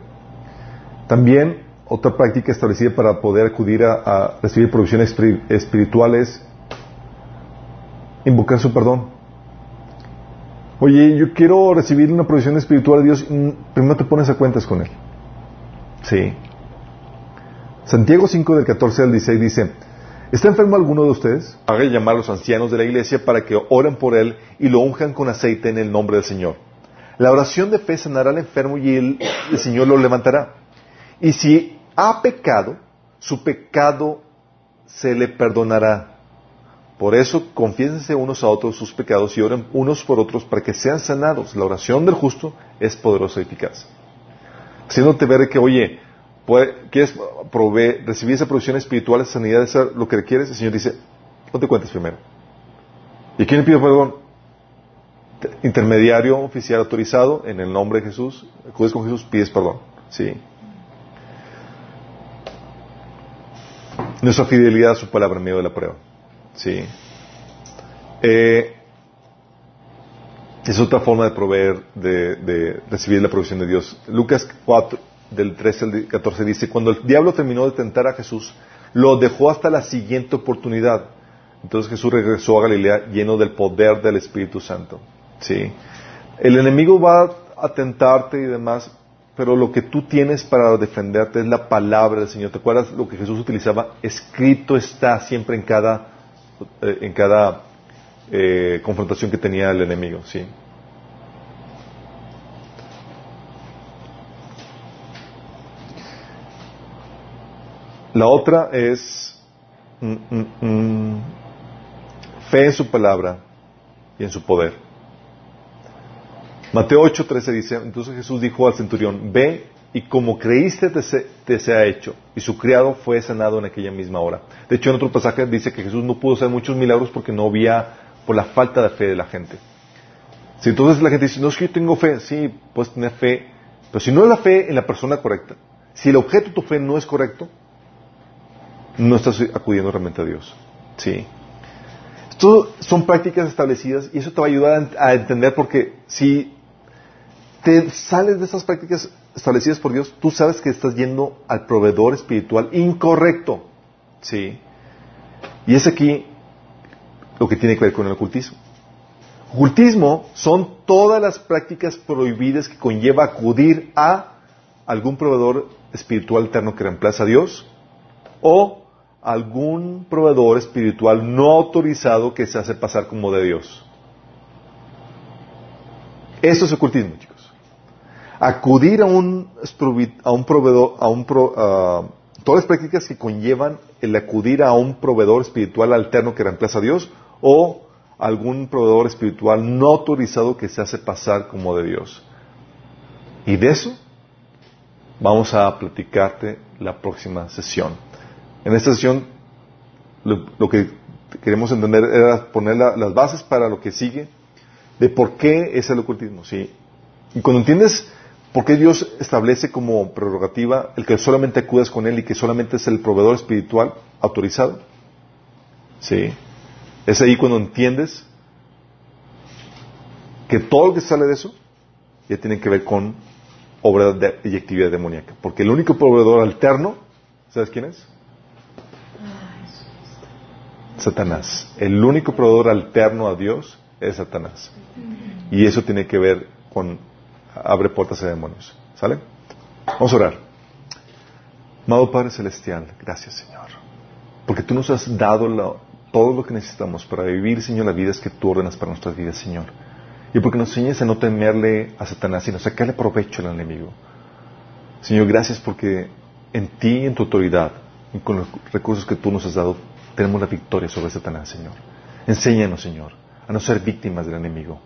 También otra práctica establecida para poder acudir a, recibir provisiones espirituales, invocar su perdón. Oye, yo quiero recibir una provisión espiritual de Dios, mm, primero te pones a cuentas con Él. Sí. Santiago 5 del 14 al 16 dice, ¿está enfermo alguno de ustedes? Haga llamar a los ancianos de la iglesia para que oren por Él y lo unjan con aceite en el nombre del Señor. La oración de fe sanará al enfermo y el, Señor lo levantará. Y si ha pecado, su pecado se le perdonará. Por eso, confiésense unos a otros sus pecados y oren unos por otros para que sean sanados. La oración del justo es poderosa y eficaz. Haciéndote ver que, oye, ¿quieres recibir esa provisión espiritual, esa sanidad, esa, lo que requieres? El Señor dice, no te cuentes primero. ¿Y quién le pide perdón? intermediario oficial autorizado en el nombre de Jesús, acudes con Jesús, pides perdón. ¿sí? Nuestra fidelidad a su palabra en medio de la prueba. Sí. Eh, es otra forma de proveer, de, de, recibir la provisión de Dios. Lucas 4, del 13 al 14 dice, cuando el diablo terminó de tentar a Jesús, lo dejó hasta la siguiente oportunidad. Entonces Jesús regresó a Galilea lleno del poder del Espíritu Santo. ¿Sí? El enemigo va a tentarte y demás, pero lo que tú tienes para defenderte es la palabra del Señor. ¿Te acuerdas lo que Jesús utilizaba? Escrito está siempre en cada, en cada eh, confrontación que tenía el enemigo. ¿sí? La otra es mm, mm, mm, fe en su palabra y en su poder. Mateo 8:13 dice, entonces Jesús dijo al centurión, ve y como creíste te, se, ha hecho. Y su criado fue sanado en aquella misma hora. De hecho, en otro pasaje dice que Jesús no pudo hacer muchos milagros porque no había, por la falta de fe de la gente. Si entonces la gente dice, no es que yo tengo fe, sí, puedes tener fe, pero si no es la fe en la persona correcta, si el objeto de tu fe no es correcto, no estás acudiendo realmente a Dios. Sí. Esto son prácticas establecidas y eso te va a ayudar a entender porque si te sales de esas prácticas establecidas por Dios, tú sabes que estás yendo al proveedor espiritual incorrecto. ¿Sí? Y es aquí lo que tiene que ver con el ocultismo. Ocultismo son todas las prácticas prohibidas que conlleva acudir a algún proveedor espiritual eterno que reemplaza a Dios o algún proveedor espiritual no autorizado que se hace pasar como de Dios. Esto es ocultismo, chicos acudir a un, a un proveedor, a un todas las prácticas que conllevan el acudir a un proveedor espiritual alterno que reemplaza a Dios o algún proveedor espiritual no autorizado que se hace pasar como de Dios. Y de eso vamos a platicarte la próxima sesión. En esta sesión lo, que queremos entender era poner las bases para lo que sigue de por qué es el ocultismo. ¿sí? Y cuando entiendes ¿Por qué Dios establece como prerrogativa el que solamente acudas con Él y que solamente es el proveedor espiritual autorizado? Sí. Es ahí cuando entiendes que todo lo que sale de eso ya tiene que ver con obra de, y actividad demoníaca. Porque el único proveedor alterno, ¿sabes quién es? Satanás. El único proveedor alterno a Dios es Satanás. Y eso tiene que ver con abre puertas a demonios. ¿Sale? Vamos a orar. Amado Padre Celestial, gracias Señor. Porque tú nos has dado todo lo que necesitamos para vivir, Señor, las vidas que tú ordenas para nuestras vidas, Señor. Y porque nos enseñas a no temerle a Satanás, sino sacarle provecho al enemigo. Señor, gracias porque en ti, en tu autoridad, y con los recursos que tú nos has dado, tenemos la victoria sobre Satanás, Señor. Enséñanos, Señor, a no ser víctimas del enemigo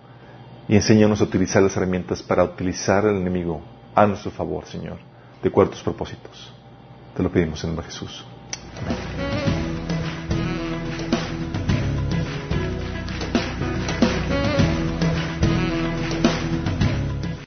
y enséñanos a utilizar las herramientas para utilizar al enemigo a nuestro favor, Señor, de acuerdo a tus propósitos. Te lo pedimos en nombre de Jesús.